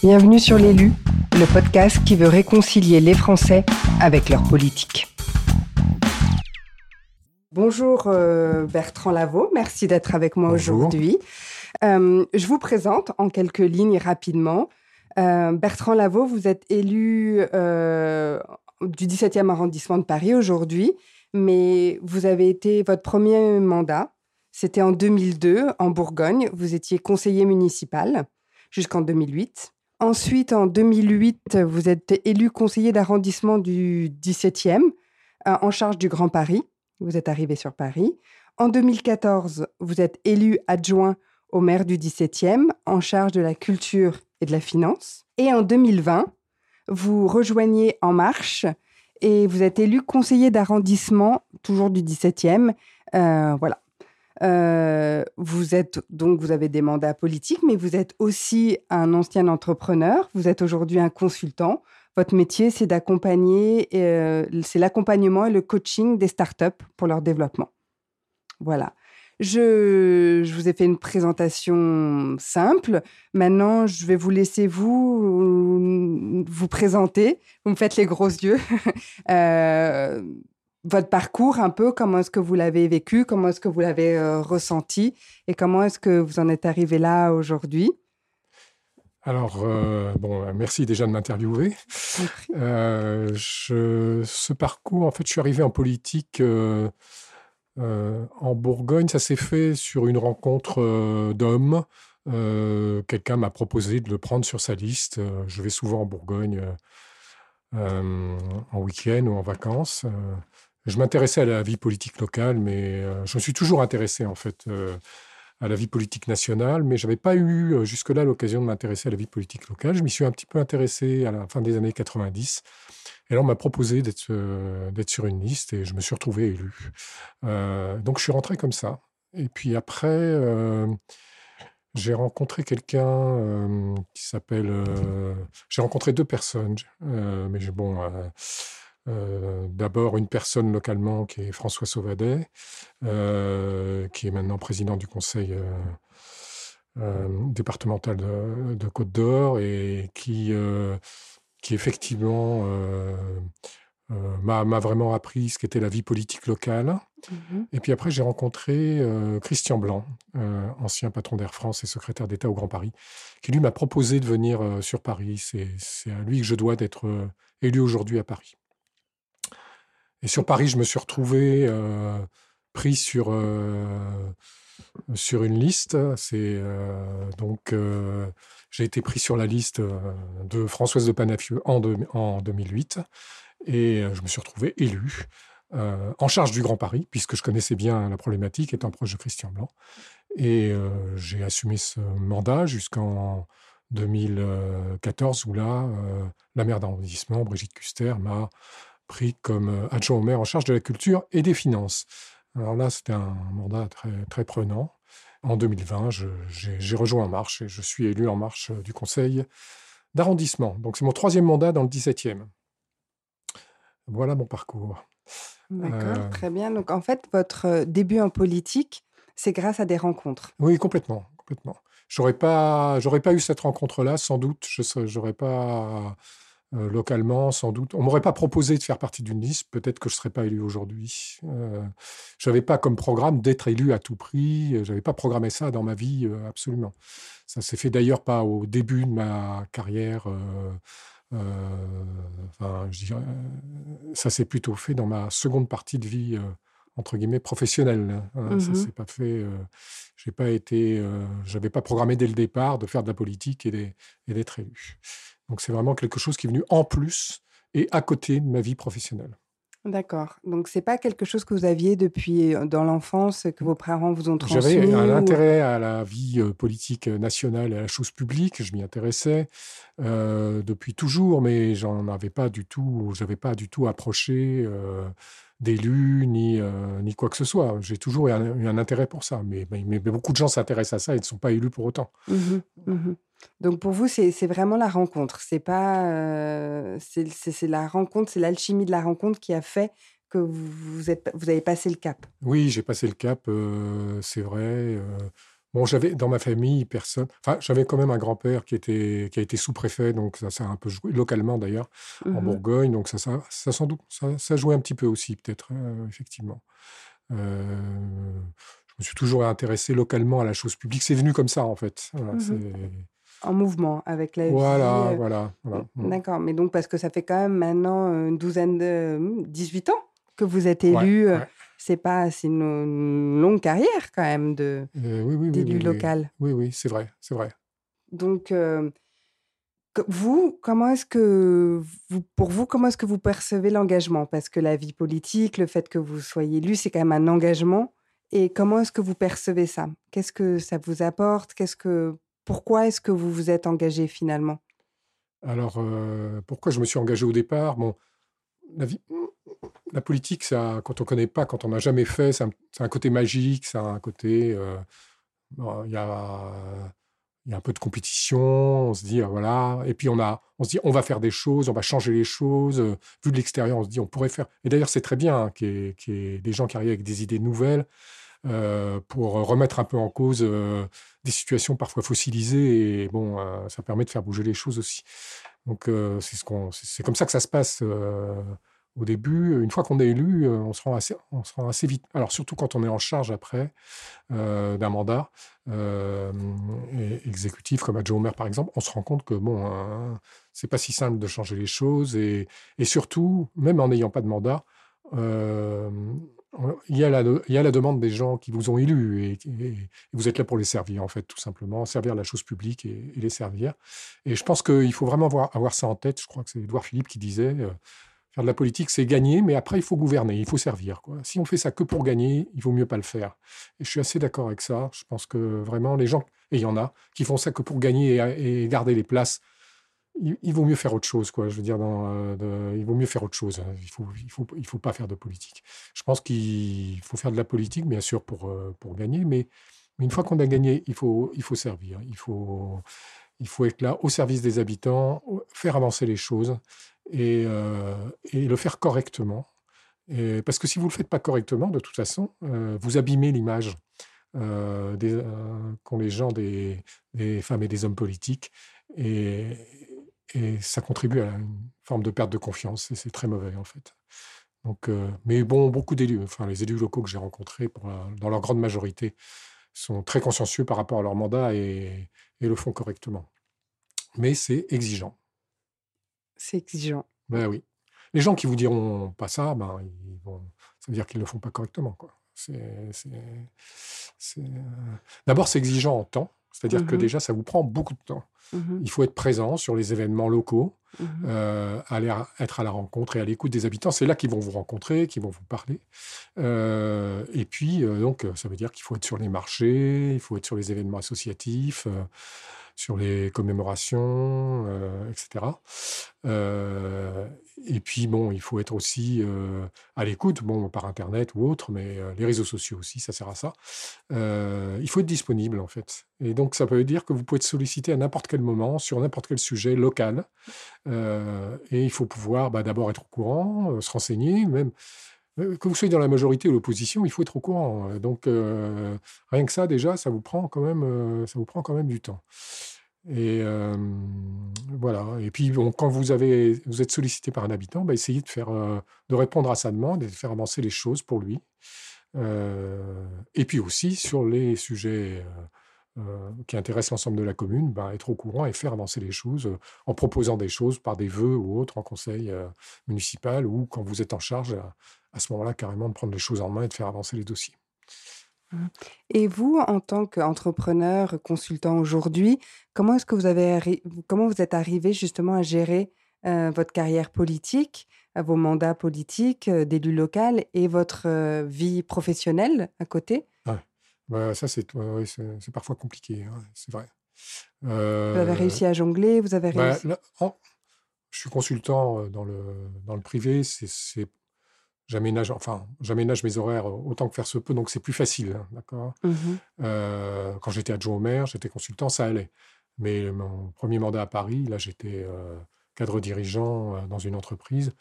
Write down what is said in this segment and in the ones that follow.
Bienvenue sur l'élu, le podcast qui veut réconcilier les Français avec leur politique. Bonjour euh, Bertrand Lavaux, merci d'être avec moi aujourd'hui. Euh, je vous présente en quelques lignes rapidement. Euh, Bertrand Lavaux, vous êtes élu du 17e arrondissement de Paris aujourd'hui, mais vous avez été votre premier mandat. C'était en 2002 en Bourgogne. Vous étiez conseiller municipal jusqu'en 2008. Ensuite, en 2008, vous êtes élu conseiller d'arrondissement du 17e, euh, en charge du Grand Paris. Vous êtes arrivé sur Paris. En 2014, vous êtes élu adjoint au maire du 17e, en charge de la culture et de la finance. Et en 2020, vous rejoignez En Marche et vous êtes élu conseiller d'arrondissement, toujours du 17e. Euh, voilà. Euh, vous êtes donc vous avez des mandats politiques, mais vous êtes aussi un ancien entrepreneur. Vous êtes aujourd'hui un consultant. Votre métier, c'est d'accompagner, euh, c'est l'accompagnement et le coaching des startups pour leur développement. Voilà. Je, vous ai fait une présentation simple. Maintenant, je vais vous laisser vous vous présenter. Vous me faites les gros yeux. euh, votre parcours un peu, comment est-ce que vous l'avez vécu, comment est-ce que vous l'avez euh, ressenti et comment est-ce que vous en êtes arrivé là aujourd'hui? Alors, euh, bon, euh, merci déjà de m'interviewer. ce parcours, en fait, je suis arrivé en politique en Bourgogne. Ça s'est fait sur une rencontre d'hommes. Quelqu'un m'a proposé de le prendre sur sa liste. je vais souvent en Bourgogne en week-end ou en vacances. Je m'intéressais à la vie politique locale, mais euh, je me suis toujours intéressé en fait euh, à la vie politique nationale, mais je n'avais pas eu euh, jusque-là l'occasion de m'intéresser à la vie politique locale. Je m'y suis un petit peu intéressé à la fin des années 90. Et là, on m'a proposé d'être sur une liste et je me suis retrouvé élu. donc, je suis rentré comme ça. Et puis après, j'ai rencontré quelqu'un qui s'appelle. j'ai rencontré deux personnes, mais bon euh, d'abord une personne localement qui est François Sauvadet, euh, qui est maintenant président du conseil euh, départemental de, Côte d'Or et qui, qui effectivement m'a vraiment appris ce qu'était la vie politique locale. Mmh et puis après, j'ai rencontré Christian Blanc, ancien patron d'Air France et secrétaire d'État au Grand Paris, qui lui m'a proposé de venir sur Paris. C'est à lui que je dois d'être élu aujourd'hui à Paris. Et sur Paris, je me suis retrouvé euh, pris sur, euh, sur une liste. C'est euh, donc j'ai été pris sur la liste de Françoise de Panafieux en, en 2008 et je me suis retrouvé élu. en charge du Grand Paris, puisque je connaissais bien la problématique, étant proche de Christian Blanc. Et j'ai assumé ce mandat jusqu'en 2014, où là, la maire d'arrondissement, Brigitte Custer, m'a pris comme euh, adjoint au maire en charge de la culture et des finances. Alors là, c'était un mandat très, très prenant. En 2020, j'ai rejoint En Marche et je suis élu En Marche euh, du conseil d'arrondissement. Donc c'est mon troisième mandat dans le 17e. Voilà mon parcours. D'accord, euh, très bien. Donc en fait, votre début en politique, c'est grâce à des rencontres. Oui, complètement, complètement. J'aurais pas, j'aurais pas eu cette rencontre-là, sans doute. Je n'aurais pas euh, localement, sans doute. On m'aurait pas proposé de faire partie d'une liste, peut-être que je ne serais pas élu aujourd'hui. Euh, je n'avais pas comme programme d'être élu à tout prix, je n'avais pas programmé ça dans ma vie, euh, absolument. Ça s'est fait d'ailleurs pas au début de ma carrière. enfin, je dirais, ça s'est plutôt fait dans ma seconde partie de vie entre guillemets professionnelle. Hein. Ça mmh s'est pas fait. j'ai pas été. j'avais pas programmé dès le départ de faire de la politique et d'être élu. Donc c'est vraiment quelque chose qui est venu en plus et à côté de ma vie professionnelle. D'accord. Donc c'est pas quelque chose que vous aviez depuis euh, dans l'enfance que vos parents vous ont transmis. J'avais un intérêt à la vie euh, politique nationale, à la chose publique. Je m'y intéressais euh, depuis toujours, mais j'en avais pas du tout. J'avais pas du tout approché d'élus ni ni quoi que ce soit. J'ai toujours eu un, intérêt pour ça, mais, mais, beaucoup de gens s'intéressent à ça et ne sont pas élus pour autant. Mmh mmh donc pour vous, c'est vraiment la rencontre. C'est pas, euh, c'est la rencontre, c'est l'alchimie de la rencontre qui a fait que vous, êtes, vous avez passé le cap. Oui, j'ai passé le cap, euh, c'est vrai. Euh, Bon, j'avais dans ma famille personne. Enfin, j'avais quand même un grand-père qui était qui a été sous-préfet, donc ça, ça a un peu joué localement d'ailleurs en mmh Bourgogne, donc ça, ça, ça sans doute ça, ça jouait un petit peu aussi peut-être effectivement. je me suis toujours intéressé localement à la chose publique. C'est venu comme ça en fait. Voilà, mmh en mouvement avec la voilà, Voilà, voilà. Mmh. D'accord, mais donc parce que ça fait quand même maintenant une douzaine de 18 ans que vous êtes élu c'est pas c'est une, longue carrière quand même de euh, oui, d'élu local. Oui, oui, c'est vrai, c'est vrai. Donc euh, vous, comment est-ce que vous, pour vous, comment est-ce que vous percevez l'engagement? Parce que la vie politique, le fait que vous soyez élu, c'est quand même un engagement. Et comment est-ce que vous percevez ça? Qu'est-ce que ça vous apporte? Qu'est-ce que pourquoi est-ce que vous vous êtes engagé finalement? Alors euh, pourquoi je me suis engagé au départ? Bon, la politique, ça, quand on connaît pas, quand on n'a jamais fait, c'est un, côté magique, ça a un côté. Euh, il y, a, y, a, un peu de compétition, on se dit, ah, voilà. Et puis on, a, on se dit, on va faire des choses, on va changer les choses. Euh, vu de l'extérieur, on se dit, on pourrait faire. Et d'ailleurs, c'est très bien hein, qu'il y, ait des gens qui arrivent avec des idées nouvelles. Euh, pour remettre un peu en cause des situations parfois fossilisées et bon ça permet de faire bouger les choses aussi donc c'est comme ça que ça se passe au début, une fois qu'on est élu, euh, on se, rend assez, vite. Alors surtout quand on est en charge après euh, d'un mandat euh, exécutif comme adjoint au maire par exemple, on se rend compte que bon, hein, c'est pas si simple de changer les choses et surtout, même en n'ayant pas de mandat, il y, a la, il y a la demande des gens qui vous ont élu et, vous êtes là pour les servir en fait tout simplement, servir la chose publique et, les servir. Et je pense qu'il faut vraiment avoir, ça en tête. Je crois que c'est Edouard Philippe qui disait Faire de la politique, c'est gagner, mais après, il faut gouverner, il faut servir. Quoi. Si on fait ça que pour gagner, il vaut mieux pas le faire. Et je suis assez d'accord avec ça. Je pense que vraiment, les gens, et il y en a, qui font ça que pour gagner et, garder les places, il, vaut mieux faire autre chose. Quoi. Je veux dire, euh, il vaut mieux faire autre chose. Il faut, il faut, il faut pas faire de politique. Je pense qu'il faut faire de la politique, bien sûr, pour, euh, pour gagner, mais, une fois qu'on a gagné, il faut, il faut servir. Il faut, il faut être là au service des habitants, faire avancer les choses euh, et, le faire correctement. parce que si vous ne le faites pas correctement, de toute façon, vous abîmez l'image euh, qu'ont les gens des, femmes et des hommes politiques. Et, ça contribue à une forme de perte de confiance. Et c'est très mauvais, en fait. Donc, mais bon, beaucoup d'élus, enfin les élus locaux que j'ai rencontrés, dans leur grande majorité, sont très consciencieux par rapport à leur mandat et le font correctement. Mais c'est exigeant. C'est exigeant. Ben oui. Les gens qui vous diront pas ça, ben, ils vont... ça veut dire qu'ils ne le font pas correctement. Quoi. C'est, c'est, D'abord, c'est exigeant en temps. C'est-à-dire que mmh déjà, ça vous prend beaucoup de temps. Mmh Il faut être présent sur les événements locaux, mmh euh, aller être à la rencontre et à l'écoute des habitants. C'est là qu'ils vont vous rencontrer, qu'ils vont vous parler. Euh, et puis, euh, donc, ça veut dire qu'il faut être sur les marchés, il faut être sur les événements associatifs sur les commémorations, euh, etc. Euh, et puis, bon, il faut être aussi euh, à l'écoute, bon, par Internet ou autre, mais les réseaux sociaux aussi, ça sert à ça. il faut être disponible, en fait. Et donc, ça veut dire que vous pouvez être sollicité à n'importe quel moment, sur n'importe quel sujet local. et il faut pouvoir bah, d'abord être au courant, se renseigner, même que vous soyez dans la majorité ou l'opposition, il faut être au courant. Donc, rien que ça, déjà, ça vous prend quand même, ça vous prend quand même du temps. Et voilà. Et puis, quand vous, avez, vous êtes sollicité par un habitant, bah, essayez de, faire, de répondre à sa demande et de faire avancer les choses pour lui. et puis aussi, sur les sujets qui intéressent l'ensemble de la commune, bah, être au courant et faire avancer les choses en proposant des choses par des vœux ou autres en conseil municipal ou quand vous êtes en charge, à ce moment-là, carrément de prendre les choses en main et de faire avancer les dossiers. Mmh. Et vous, en tant qu'entrepreneur, consultant aujourd'hui, comment est-ce que vous avez comment vous êtes arrivé justement à gérer votre carrière politique, vos mandats politiques d'élu local et votre vie professionnelle à côté? Bah, ça c'est c'est parfois compliqué, hein, c'est vrai. Vous avez réussi à jongler, vous avez bah, réussi. je suis consultant dans le dans le privé, c'est j'aménage, enfin, j'aménage mes horaires autant que faire se peut, donc c'est plus facile, hein, d'accord. Mmh euh, quand j'étais adjoint au maire, j'étais consultant, ça allait. Mais mon premier mandat à Paris, là, j'étais euh, cadre dirigeant euh, dans une entreprise.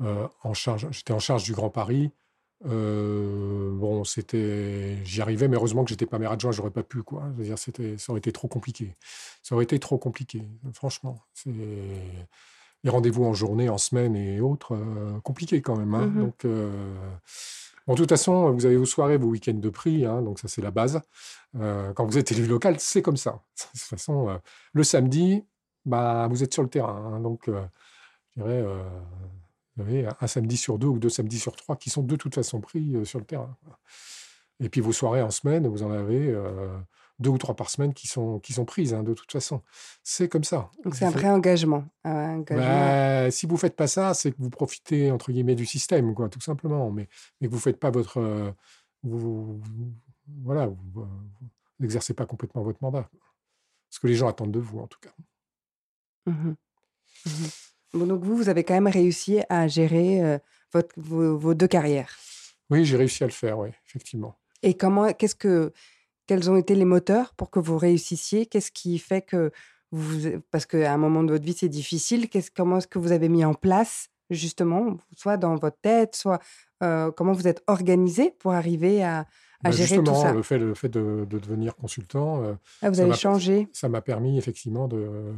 en charge, j'étais en charge du Grand Paris. Bon, c'était, j'y arrivais, mais heureusement que j'étais pas maire adjoint, j'aurais pas pu, quoi. Dire, c'était, ça aurait été trop compliqué. Ça aurait été trop compliqué, franchement. C'est les rendez-vous en journée, en semaine et autres, compliqué quand même. Hein. Mmh donc, bon, de toute façon, vous avez vos soirées, vos week-ends de prix, hein, donc ça c'est la base. quand vous êtes élu local, c'est comme ça. De toute façon, le samedi, bah, vous êtes sur le terrain. Hein. donc, je dirais, vous avez un samedi sur deux ou deux samedis sur trois qui sont de toute façon pris sur le terrain. Et puis vos soirées en semaine, vous en avez deux ou trois par semaine qui sont, qui sont prises, hein, de toute façon. C'est comme ça. Donc c'est un vrai engagement. Bah, si vous ne faites pas ça, c'est que vous profitez, entre guillemets, du système, quoi, tout simplement. Mais, mais que vous ne faites pas votre... vous, voilà, vous n'exercez pas complètement votre mandat. Ce que les gens attendent de vous, en tout cas. Mmh mmh bon, donc vous, vous avez quand même réussi à gérer votre, vos, deux carrières. Oui, j'ai réussi à le faire, oui, effectivement. Et comment, qu'est-ce que, quels ont été les moteurs pour que vous réussissiez? Qu'est-ce qui fait que vous, parce qu'à un moment de votre vie c'est difficile, comment est-ce que vous avez mis en place justement, soit dans votre tête, soit comment vous êtes organisé pour arriver à, bah, gérer tout ça? le fait, le fait de, devenir consultant. Ah, vous avez changé. Ça m'a permis effectivement de,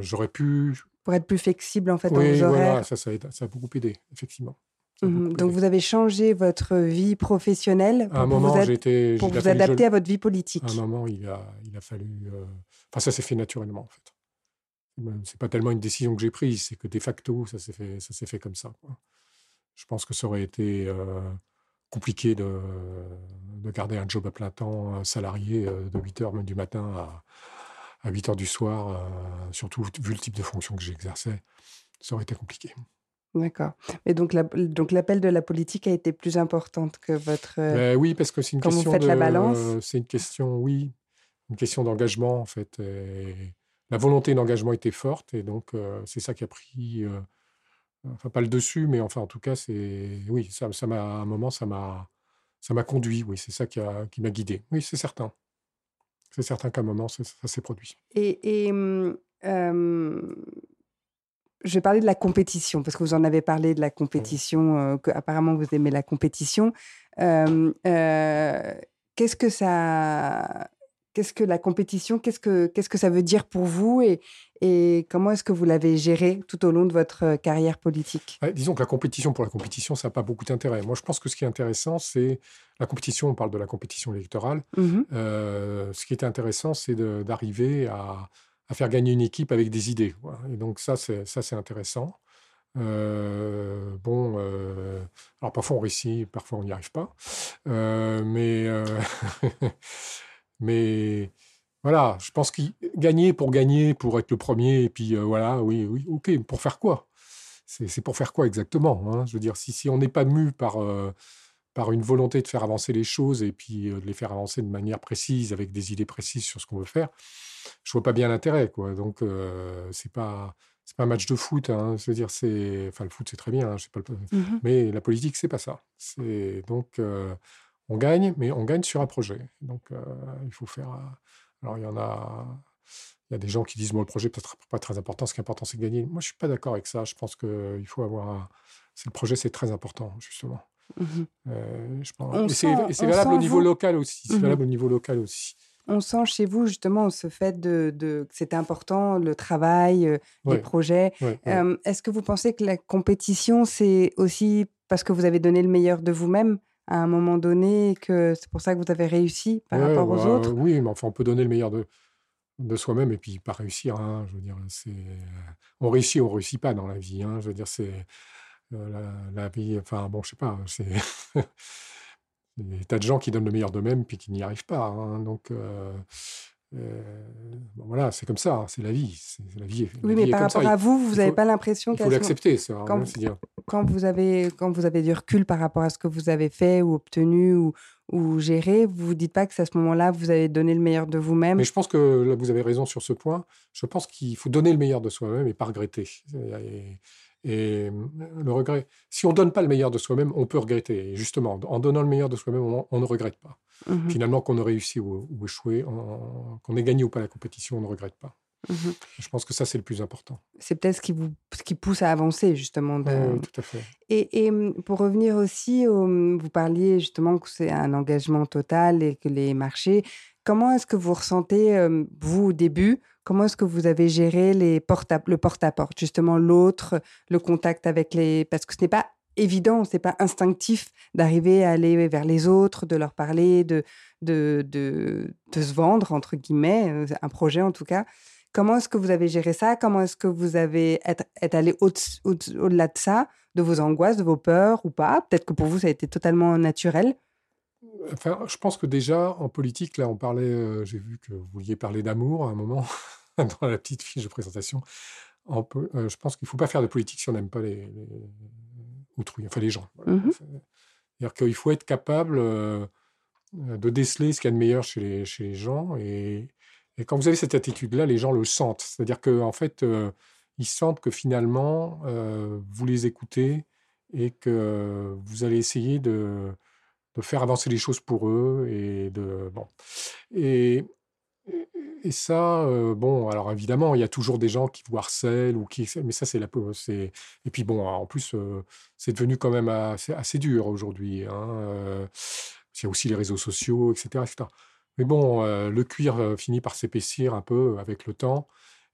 j'aurais pu pour être plus flexible en fait dans vos horaires. ça, ça, a, ça a beaucoup aidé effectivement. Mmh donc vous avez changé votre vie professionnelle pour, un moment, vous, pour vous adapter à votre vie politique. À un moment, il a, il a fallu. Euh, enfin, ça s'est fait naturellement en fait. C'est pas tellement une décision que j'ai prise, c'est que de facto, ça s'est fait, ça s'est fait comme ça. Je pense que ça aurait été euh, compliqué de, de, garder un job à plein temps, salarié euh, de 8 h du matin à, à 8 h du soir, surtout vu le type de fonction que j'exerçais, ça aurait été compliqué. D'accord. Et donc, donc l'appel de la politique a été plus importante que votre. Euh, ben oui, parce que c'est une question. Vous de, la balance. c'est une question, oui, une question d'engagement en fait. la volonté d'engagement était forte et donc euh, c'est ça qui a pris, euh, enfin pas le dessus, mais enfin en tout cas c'est, oui, ça, ça m'a à un moment ça m'a, ça m'a conduit. Oui, c'est ça qui a, qui m'a guidé. Oui, c'est certain. C'est certain qu'à un moment ça, s'est produit. Et, et je vais parler de la compétition, parce que vous en avez parlé de la compétition, euh, que apparemment vous aimez la compétition. Euh, qu'est-ce que ça, qu'est-ce que la compétition, qu'est-ce que qu'est-ce que ça veut dire pour vous et, et comment est-ce que vous l'avez géré tout au long de votre carrière politique? Disons que la compétition pour la compétition, ça n'a pas beaucoup d'intérêt. Moi, je pense que ce qui est intéressant, c'est la compétition. On parle de la compétition électorale. Mmh ce qui est intéressant, c'est d'arriver à à faire gagner une équipe avec des idées. Et donc ça, c'est ça, c'est intéressant. Euh, bon, euh, alors parfois on réussit, parfois on n'y arrive pas, euh, mais mais voilà, je pense qu'il gagner pour gagner, pour être le premier, et puis voilà, oui, oui, ok, pour faire quoi? C'est pour faire quoi exactement hein? Je veux dire, si, si on n'est pas mu par par une volonté de faire avancer les choses et puis de les faire avancer de manière précise, avec des idées précises sur ce qu'on veut faire, je vois pas bien l'intérêt, quoi. Donc, euh, c'est pas c'est pas un match de foot. Hein. Je veux dire, c'est enfin le foot c'est très bien, hein, pas le... Mmh mais la politique c'est pas ça. C'est donc on gagne, mais on gagne sur un projet. Donc il faut faire. Alors il y en a. Il y a des gens qui disent bon le projet peut-être pas très important. Ce qui est important c'est de gagner. Moi je suis pas d'accord avec ça. Je pense qu'il faut avoir. C'est le projet c'est très important justement. Mmh je pense... Et c'est valable au niveau local aussi. C'est mmh valable au niveau local aussi on sent chez vous justement ce fait de, que c'est important, le travail, euh, les projets. Est-ce que vous pensez que la compétition, c'est aussi parce que vous avez donné le meilleur de vous-même? À un moment donné, que c'est pour ça que vous avez réussi par rapport aux bah, autres? Oui, mais enfin, on peut donner le meilleur de, de soi-même et puis pas réussir. Hein, je veux dire, c'est on réussit, on réussit pas dans la vie. Hein, je veux dire, c'est euh, la, la, vie. Enfin, bon, je sais pas. C'est Il y a des tas de gens qui donnent le meilleur d'eux-mêmes puis qui n'y arrivent pas. Hein. Donc, euh, euh, voilà, c'est comme ça, hein, c'est la vie. La vie oui, mais par rapport à vous, vous n'avez pas l'impression Il faut l'accepter, ça. Quand, quand, vous avez, quand vous avez du recul par rapport à ce que vous avez fait ou obtenu ou, ou géré, vous ne vous dites pas que c'est à ce moment-là, vous avez donné le meilleur de vous-même Mais je pense que là, vous avez raison sur ce point. Je pense qu'il faut donner le meilleur de soi-même et pas regretter. Et, et mmh, le regret, si on donne pas le meilleur de soi-même, on peut regretter. Et justement, en donnant le meilleur de soi-même, on, ne regrette pas. Mmh Finalement, qu'on ait réussi ou, échoué, qu'on ait gagné ou pas la compétition, on ne regrette pas. Mmh je pense que ça, c'est le plus important. C'est peut-être ce qui vous ce qui pousse à avancer, justement. Oui, tout à fait. Et, et, mmh, pour revenir aussi, au, mmh, vous parliez justement que c'est un engagement total et que les marchés. Comment est-ce que vous ressentez, vous, au début, comment est-ce que vous avez géré les le porte-à-porte, justement l'autre, le contact avec les... Parce que ce n'est pas évident, c'est pas instinctif d'arriver à aller vers les autres, de leur parler, de, de, de, de se vendre, entre guillemets, euh, un projet en tout cas. Comment est-ce que vous avez géré ça? Comment est-ce que vous avez être, allé au-delà de ça, de vos angoisses, de vos peurs ou pas? Peut-être que pour vous, ça a été totalement naturel. Enfin, je pense que déjà, en politique, là, on parlait, euh, j'ai vu que vous vouliez parler d'amour à un moment, dans la petite fiche de présentation. Euh, je pense qu'il ne faut pas faire de politique si on n'aime pas les, autrui, enfin les gens. Mmh C'est-à-dire qu'il faut être capable euh, de déceler ce qu'il y a de meilleur chez les, chez les gens. Et, et, quand vous avez cette attitude-là, les gens le sentent. C'est-à-dire qu'en en fait, ils sentent que finalement, vous les écoutez et que vous allez essayer de, de, faire avancer les choses pour eux. Et, de, bon. et, et ça, euh, bon, alors évidemment, il y a toujours des gens qui vous harcèlent ou qui, mais ça c'est la, c'est et puis bon, en plus, euh, c'est devenu quand même assez, assez dur aujourd'hui. Hein, euh, il y a aussi les réseaux sociaux, etc., etc. Mais bon, le cuir finit par s'épaissir un peu avec le temps,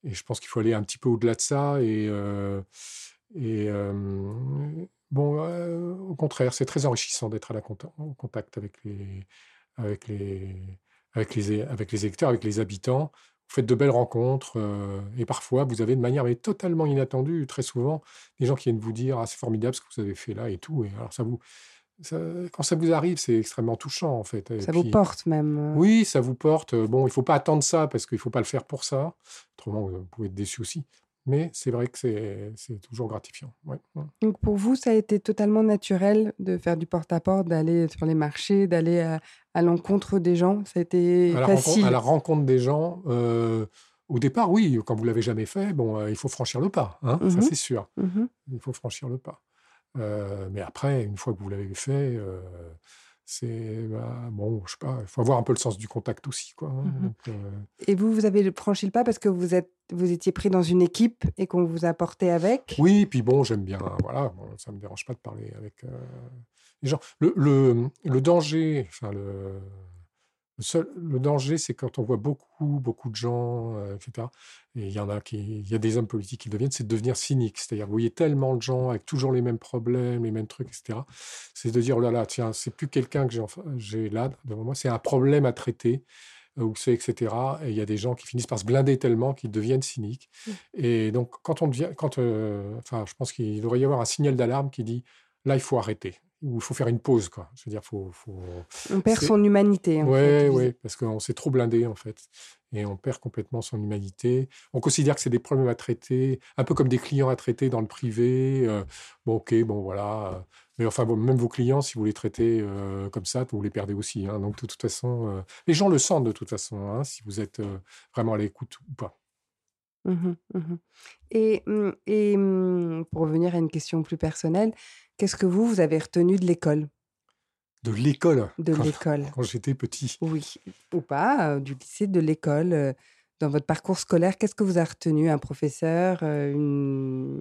et je pense qu'il faut aller un petit peu au-delà de ça. Et bon, au contraire, c'est très enrichissant d'être à la en contact avec les, avec les avec les, avec les électeurs, avec les habitants. Vous faites de belles rencontres euh, et parfois vous avez de manière mais totalement inattendue, très souvent, des gens qui viennent vous dire ah, c'est formidable ce que vous avez fait là et tout. Et alors ça vous, quand ça vous arrive, c'est extrêmement touchant en fait. ça vous porte même. Euh. Oui, ça vous porte. Bon, il faut pas attendre ça parce qu'il faut pas le faire pour ça. Autrement, vous pouvez être déçu aussi. Mais c'est vrai que c'est toujours gratifiant. Donc pour vous, ça a été totalement naturel de faire du porte-à-porte, d'aller sur les marchés, d'aller à, l'encontre des gens? Ça a été à facile À la rencontre des gens, euh, au départ, oui, quand vous l'avez jamais fait, bon, euh, il faut franchir le pas, hein, ça mmh c'est sûr. Mmh il faut franchir le pas. Euh, mais après, une fois que vous l'avez fait, c'est bah, bon, je sais pas, il faut avoir un peu le sens du contact aussi, quoi. Hein, mmh euh et vous, vous avez franchi le pas parce que vous êtes, vous étiez pris dans une équipe et qu'on vous a porté avec? Oui, puis bon, j'aime bien, voilà, bon, ça me dérange pas de parler avec euh, les gens. Le, le, le danger, enfin le le danger, c'est quand on voit beaucoup, beaucoup de gens, euh, etc. Et il y en a qui, il y a des hommes politiques qui deviennent, c'est de devenir cynique. C'est-à-dire, vous voyez tellement de gens avec toujours les mêmes problèmes, les mêmes trucs, etc. C'est de dire, oh là là, tiens, c'est plus quelqu'un que j'ai là devant moi, c'est un problème à traiter, euh, ou c'est, etc. Et il y a des gens qui finissent par se blinder tellement qu'ils deviennent cyniques. Mmh. Et donc, quand on devient, quand, euh, enfin, je pense qu'il devrait y avoir un signal d'alarme qui dit, là, il faut arrêter où il faut faire une pause. Quoi. Je veux dire, faut, faut... On perd son humanité. Oui, ouais, parce qu'on s'est trop blindé, en fait. Et on perd complètement son humanité. On considère que c'est des problèmes à traiter, un peu comme des clients à traiter dans le privé. Euh, bon, ok, bon, voilà. Mais enfin, même vos clients, si vous les traitez euh, comme ça, vous les perdez aussi. Hein. Donc, de toute façon, euh, les gens le sentent de toute façon, hein, si vous êtes vraiment à l'écoute ou pas. Mmh mmh et, mmh, et pour revenir à une question plus personnelle, Qu'est-ce que vous, vous avez retenu de l'école? De l'école? De l'école. Quand j'étais petit. Oui, ou pas, euh, du lycée, de l'école. Euh, dans votre parcours scolaire, qu'est-ce que vous avez retenu? Un professeur euh, une...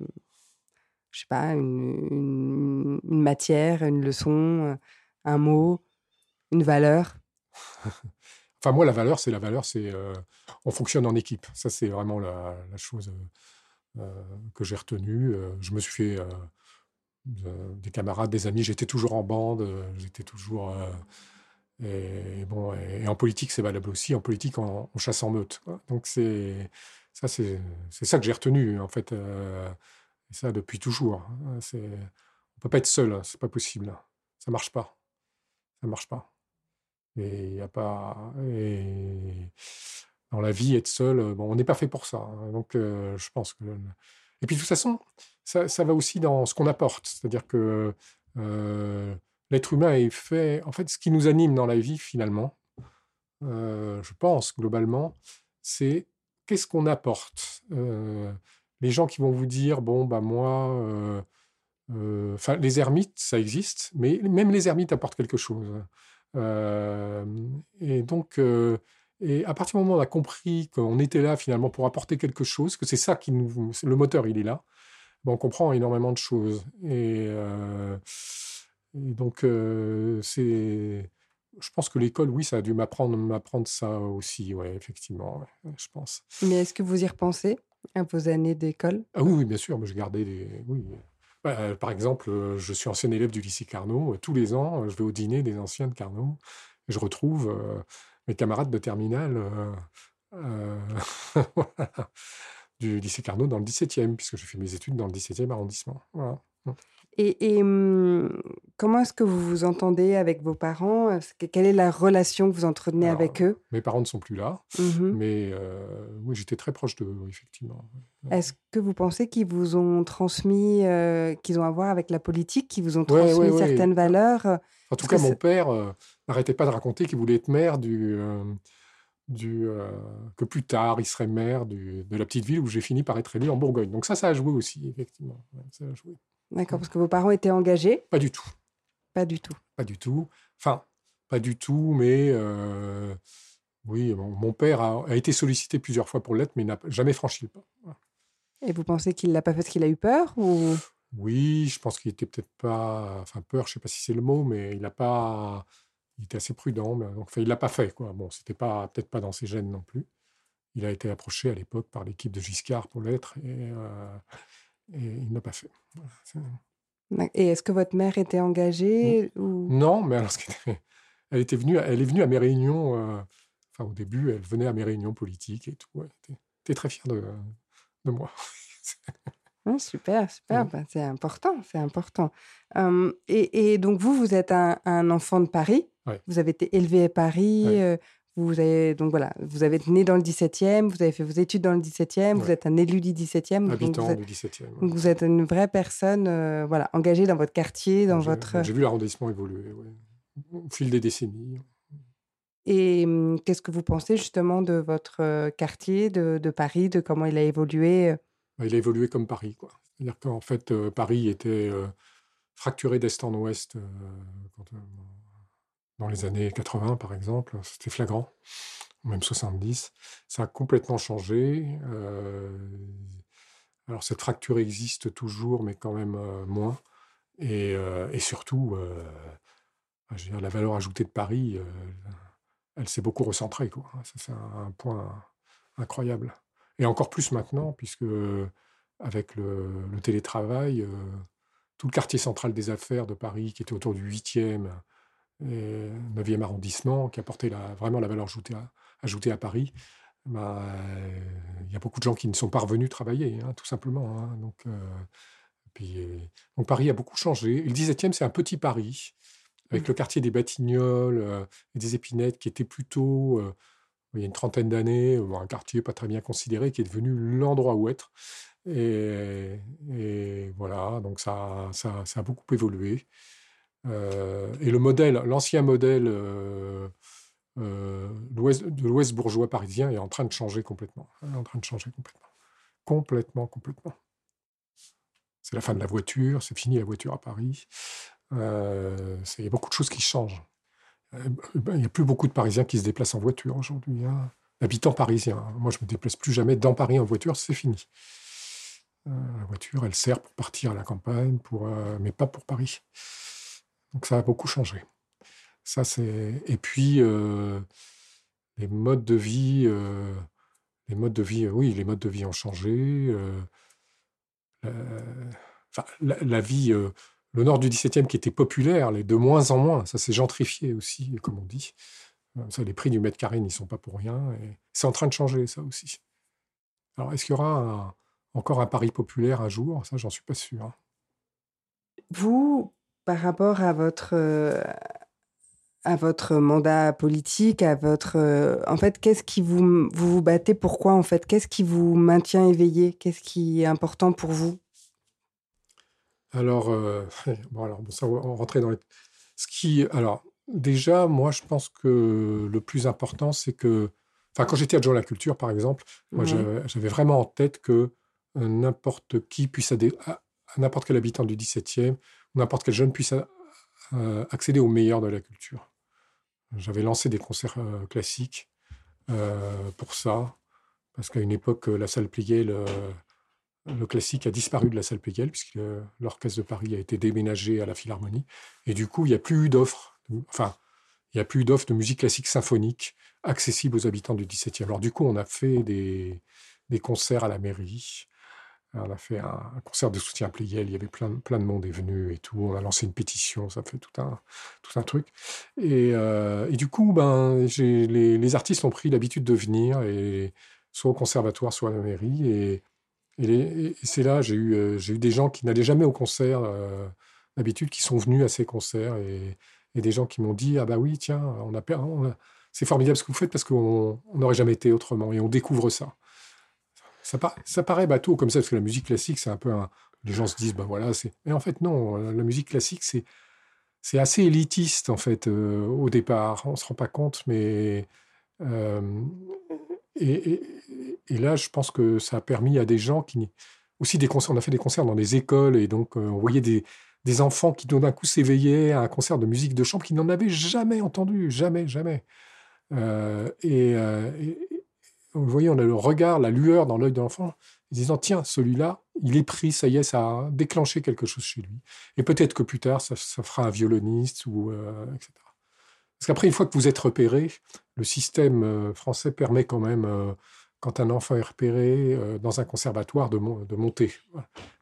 Je sais pas, une, une, matière, une leçon, un mot, une valeur? Enfin, moi, la valeur, c'est la valeur, c'est on fonctionne en équipe. Ça, c'est vraiment la, la chose que j'ai retenue. je me suis fait des camarades, des amis. J'étais toujours en bande, euh, j'étais toujours. Euh, et, bon, et, en politique, c'est valable aussi. En politique, on, chasse en meute. Donc c'est ça, c'est ça que j'ai retenu en fait. Euh, et ça depuis toujours. Hein. On peut pas être seul, hein, c'est pas possible. Ça marche pas. Ça marche pas. Et il y a pas. Et dans la vie, être seul, bon, on n'est pas fait pour ça. Hein. Donc, je pense que. Et puis, de toute façon, ça, va aussi dans ce qu'on apporte. C'est-à-dire que euh, l'être humain est fait. En fait, ce qui nous anime dans la vie, finalement, euh, je pense, globalement, c'est qu'est-ce qu'on apporte. Euh, les gens qui vont vous dire bon, bah, moi. Enfin, les ermites, ça existe, mais même les ermites apportent quelque chose. et donc, Et à partir du moment où on a compris qu'on était là finalement pour apporter quelque chose, que c'est ça qui nous, le moteur, il est là, ben, on comprend énormément de choses. Et, euh, donc euh, c'est, je pense que l'école, oui, ça a dû m'apprendre, m'apprendre ça aussi, ouais, effectivement, je pense. Mais est-ce que vous y repensez à vos années d'école? Ah oui, oui, bien sûr. je gardais des, oui. Bah, par exemple, je suis ancien élève du lycée Carnot. Tous les ans, je vais au dîner des anciens de Carnot. Je retrouve mes camarades de terminale euh, du lycée Carnot dans le 17e, puisque je fais mes études dans le 17e arrondissement. Et, mmh, comment est-ce que vous vous entendez avec vos parents? Quelle est la relation que vous entretenez avec eux? Mes parents ne sont plus là, mmh mais euh, oui, j'étais très proche d'eux, effectivement. Est-ce que vous pensez qu'ils vous ont transmis, qu'ils ont à voir avec la politique, qu'ils vous ont transmis certaines valeurs? En tout cas, mon père n'arrêtait pas de raconter qu'il voulait être maire du, du que plus tard il serait maire du, de la petite ville où j'ai fini par être élu en Bourgogne. Donc ça, ça a joué aussi, effectivement. Ça a joué. D'accord, parce que vos parents étaient engagés? Pas du tout. Pas du tout. Pas du tout. Enfin, pas du tout, mais oui, mon, père a, été sollicité plusieurs fois pour l'être, mais il n'a jamais franchi le pas. Et vous pensez qu'il l'a pas fait parce qu'il a eu peur ou? Oui, je pense qu'il était peut-être pas. Enfin, peur, je sais pas si c'est le mot, mais il n'a pas. Il était assez prudent, mais donc il l'a pas fait. Quoi. Bon, c'était pas peut-être pas dans ses gènes non plus. Il a été approché à l'époque par l'équipe de Giscard pour l'être et, euh, il n'a pas fait. Et est-ce que votre mère était engagée ou... Non, mais alors, elle était venue, elle est venue à mes réunions. Euh, enfin, au début, elle venait à mes réunions politiques et tout. Elle était, très fière de, de moi. Ah, super, super. Bah, c'est important, c'est important. et, et, donc, vous, vous êtes un, enfant de Paris. Vous avez été élevé à Paris. Euh, vous avez, donc voilà, vous avez né dans le 17e, vous avez fait vos études dans le 17e, vous êtes un élu du 17e. Habitant du 17e. Donc vous êtes une vraie personne euh, voilà, engagée dans votre quartier, dans votre... J'ai vu l'arrondissement évoluer au fil des décennies. Et hum, qu'est-ce que vous pensez justement de votre quartier, de, de, Paris, de comment il a évolué bah, Il a évolué comme Paris. C'est-à-dire qu'en fait, euh, Paris était fracturé d'est en ouest quand, dans les années 80, par exemple, c'était flagrant, même 70. Ça a complètement changé. Euh, alors, cette fracture existe toujours, mais quand même euh, moins. Et, euh, surtout, la valeur ajoutée de Paris, elle s'est beaucoup recentrée. C'est un, point incroyable. Et encore plus maintenant, puisque avec le, le télétravail, tout le quartier central des affaires de Paris, qui était autour du 8e, 9e arrondissement, qui apportait la, vraiment la valeur ajoutée à, ajoutée à Paris, bah, il y a beaucoup de gens qui ne sont pas revenus travailler, hein, tout simplement. Hein. donc, euh, puis, donc, Paris a beaucoup changé. Et le 17e, c'est un petit Paris, avec mmh. le quartier des Batignolles euh, et des Épinettes, qui était plutôt, euh, il y a une trentaine d'années, un quartier pas très bien considéré, qui est devenu l'endroit où être. Et, voilà, donc ça, ça, ça a beaucoup évolué. Euh, et le modèle, l'ancien modèle euh, euh, de l'Ouest bourgeois parisien est en train de changer complètement. Est en train de changer complètement. Complètement, complètement. C'est la fin de la voiture, c'est fini la voiture à Paris. il y a beaucoup de choses qui changent. Il n'y a plus beaucoup de Parisiens qui se déplacent en voiture aujourd'hui. Hein. Habitant parisien. Moi, je ne me déplace plus jamais dans Paris en voiture, c'est fini. la voiture, elle sert pour partir à la campagne, pour, mais pas pour Paris. Donc ça a beaucoup changé. Ça, c'est... Et puis, euh, les modes de vie, euh, les modes de vie, oui, les modes de vie ont changé. Euh, la, vie, le nord du 17e qui était populaire, les de moins en moins, ça s'est gentrifié aussi, comme on dit. Ça, les prix du mètre carré n'y sont pas pour rien. C'est en train de changer, ça aussi. Alors, est-ce qu'il y aura encore un Paris populaire un jour? Ça, j'en suis pas sûr. Vous, par rapport à votre, euh, mandat politique, à votre, euh, en fait, qu'est-ce qui vous, vous vous battez? Pourquoi en fait? Qu'est-ce qui vous maintient éveillé? Qu'est-ce qui est important pour vous? Alors, euh, bon, alors, bon, ça, on va rentrer dans les. Ce qui, alors, déjà, moi, je pense que le plus important, c'est que, enfin, quand j'étais adjoint à la culture, par exemple, moi, j'avais vraiment en tête que n'importe qui puisse adhérer, n'importe quel habitant du 17e, n'importe quel jeune puisse euh, accéder au meilleur de la culture. J'avais lancé des concerts euh, classiques pour ça. Parce qu'à une époque, la salle Pleyel, le classique a disparu de la salle Pleyel, puisque l'orchestre de Paris a été déménagé à la Philharmonie. Et du coup, il n'y a plus d'offres. Enfin, il n'y a plus d'offres de musique classique symphonique accessible aux habitants du XVIIe. Alors du coup, on a fait des, concerts à la mairie. On a fait un, concert de soutien à Playel, il y avait plein, de monde est venu et tout. On a lancé une pétition, ça fait tout un, tout un truc. Et, euh, du coup, ben, les, artistes ont pris l'habitude de venir, soit au conservatoire, soit à la mairie. Et, et, c'est là, j'ai eu, euh, j'ai eu des gens qui n'allaient jamais au concert euh, d'habitude, qui sont venus à ces concerts, et, des gens qui m'ont dit, ah bah oui, tiens, c'est formidable ce que vous faites parce qu'on n'aurait jamais été autrement, et on découvre ça. Ça, paraît bateau comme ça, parce que la musique classique, c'est un peu un... Les gens se disent, ben voilà, c'est... Mais en fait, non, la musique classique, c'est, assez élitiste, en fait, euh, au départ. On ne se rend pas compte, mais... et, là, je pense que ça a permis à des gens qui... Aussi, des concerts, on a fait des concerts dans des écoles, et donc euh, on voyait des, enfants qui, d'un coup, s'éveillaient à un concert de musique de chambre qu'ils n'en avaient jamais entendu, jamais, jamais. et, vous voyez, on a le regard, la lueur dans l'œil de l'enfant, disant tiens, celui-là, il est pris, ça y est, ça a déclenché quelque chose chez lui. Et peut-être que plus tard, ça, fera un violoniste, ou, euh, etc. Parce qu'après, une fois que vous êtes repéré, le système euh, français permet quand même, euh, quand un enfant est repéré dans un conservatoire, de, de monter.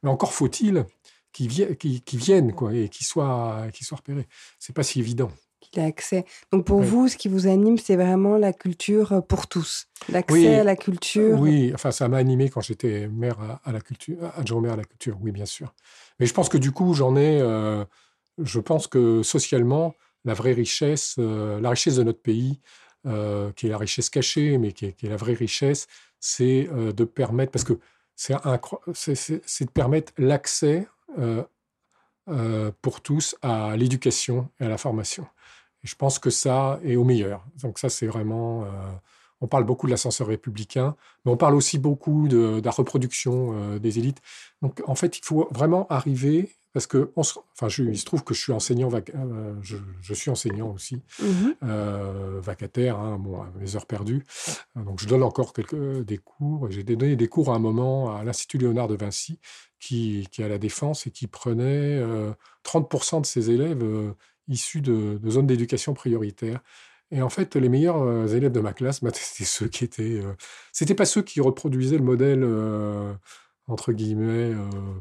Mais encore faut-il qu'il vienne, quoi, et qu'il soit, qu soit repéré. C'est pas si évident qu'il a accès. Donc pour vous, ce qui vous anime, c'est vraiment la culture euh, pour tous, l'accès à la culture. Oui, enfin ça m'a animé quand j'étais maire à, la culture, adjoint maire à la culture, oui bien sûr. Mais je pense que du coup, j'en ai. Euh, je pense que socialement, la vraie richesse, euh, la richesse de notre pays, qui est la richesse cachée, mais qui est, la vraie richesse, c'est de permettre, parce que c'est de permettre l'accès pour tous à l'éducation et à la formation je pense que ça est au meilleur. Donc ça, c'est vraiment... Euh, on parle beaucoup de l'ascenseur républicain, mais on parle aussi beaucoup de, la reproduction euh, des élites. Donc en fait, il faut vraiment arriver, parce que on enfin, je, il se trouve que je suis enseignant, euh, je, suis enseignant aussi, mmh vacataire, hein, bon, à mes heures perdues. Donc je donne encore quelques des cours. J'ai donné des cours à un moment à l'Institut Léonard de Vinci, qui, qui est à la Défense et qui prenait 30% de ses élèves issus de, zones d'éducation prioritaire. Et en fait, les meilleurs euh, élèves de ma classe, bah, c'était ceux qui étaient. Euh, c'était pas ceux qui reproduisaient le modèle euh, entre guillemets,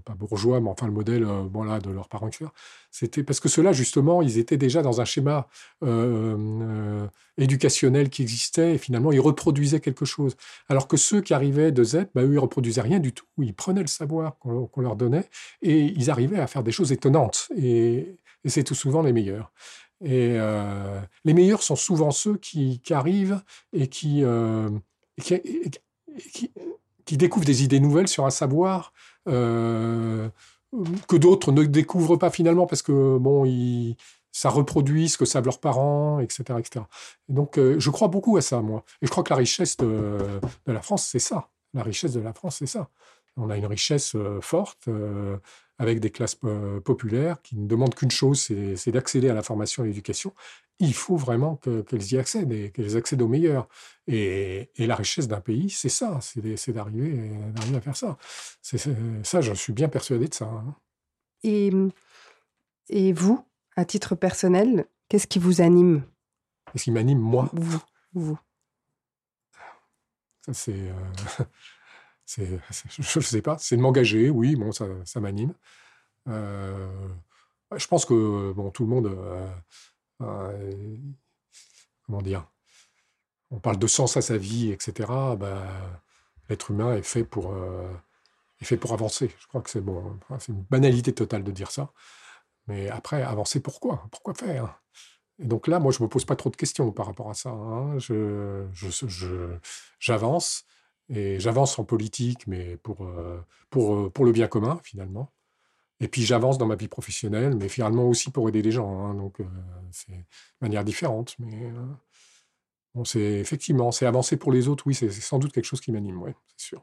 pas bourgeois, mais enfin le modèle bon là, de leurs parents. C'était parce que ceux-là, justement, ils étaient déjà dans un schéma éducationnel qui existait et finalement, ils reproduisaient quelque chose. Alors que ceux qui arrivaient de Z, bah, eux, ils reproduisaient rien du tout. Ils prenaient le savoir qu'on leur donnait et ils arrivaient à faire des choses étonnantes. Et, c'est tout souvent les meilleurs. Et euh, les meilleurs sont souvent ceux qui, arrivent et euh, qui, découvrent des idées nouvelles sur un savoir euh, que d'autres ne découvrent pas finalement parce que bon, ils, ça reproduit ce que savent leurs parents, etc. etc. Et donc, je crois beaucoup à ça, moi. Et je crois que la richesse de, de la France, c'est ça. La richesse de la France, c'est ça. On a une richesse forte avec des classes euh, populaires qui ne demandent qu'une chose, c'est d'accéder à la formation et à l'éducation. Il faut vraiment qu'elles y accèdent et qu'elles accèdent au meilleur. Et, la richesse d'un pays, c'est ça, c'est d'arriver à faire ça. ça, j'en suis bien persuadé de ça. Hein. Et, et vous, à titre personnel, qu'est-ce qui vous anime? Qu'est-ce qui m'anime, moi? Vous. vous. Ça, c'est. Euh, je ne sais pas, c'est de m'engager, oui, bon, ça, ça m'anime. Euh, je pense que bon, tout le monde, euh, euh, comment dire, on parle de sens à sa vie, etc. Bah, L'être humain est fait pour, est fait pour avancer. Je crois que c'est bon, c'est une banalité totale de dire ça. Mais après, avancer pourquoi? Pourquoi faire? Et donc là, moi, je me pose pas trop de questions par rapport à ça. Hein. J'avance. Et j'avance en politique, mais pour, euh, pour, euh, pour le bien commun, finalement. Et puis j'avance dans ma vie professionnelle, mais finalement aussi pour aider les gens. Hein. donc euh, c'est de manière différente. Mais bon, c'est effectivement, c'est avancer pour les autres, oui, c'est sans doute quelque chose qui m'anime, oui, c'est sûr.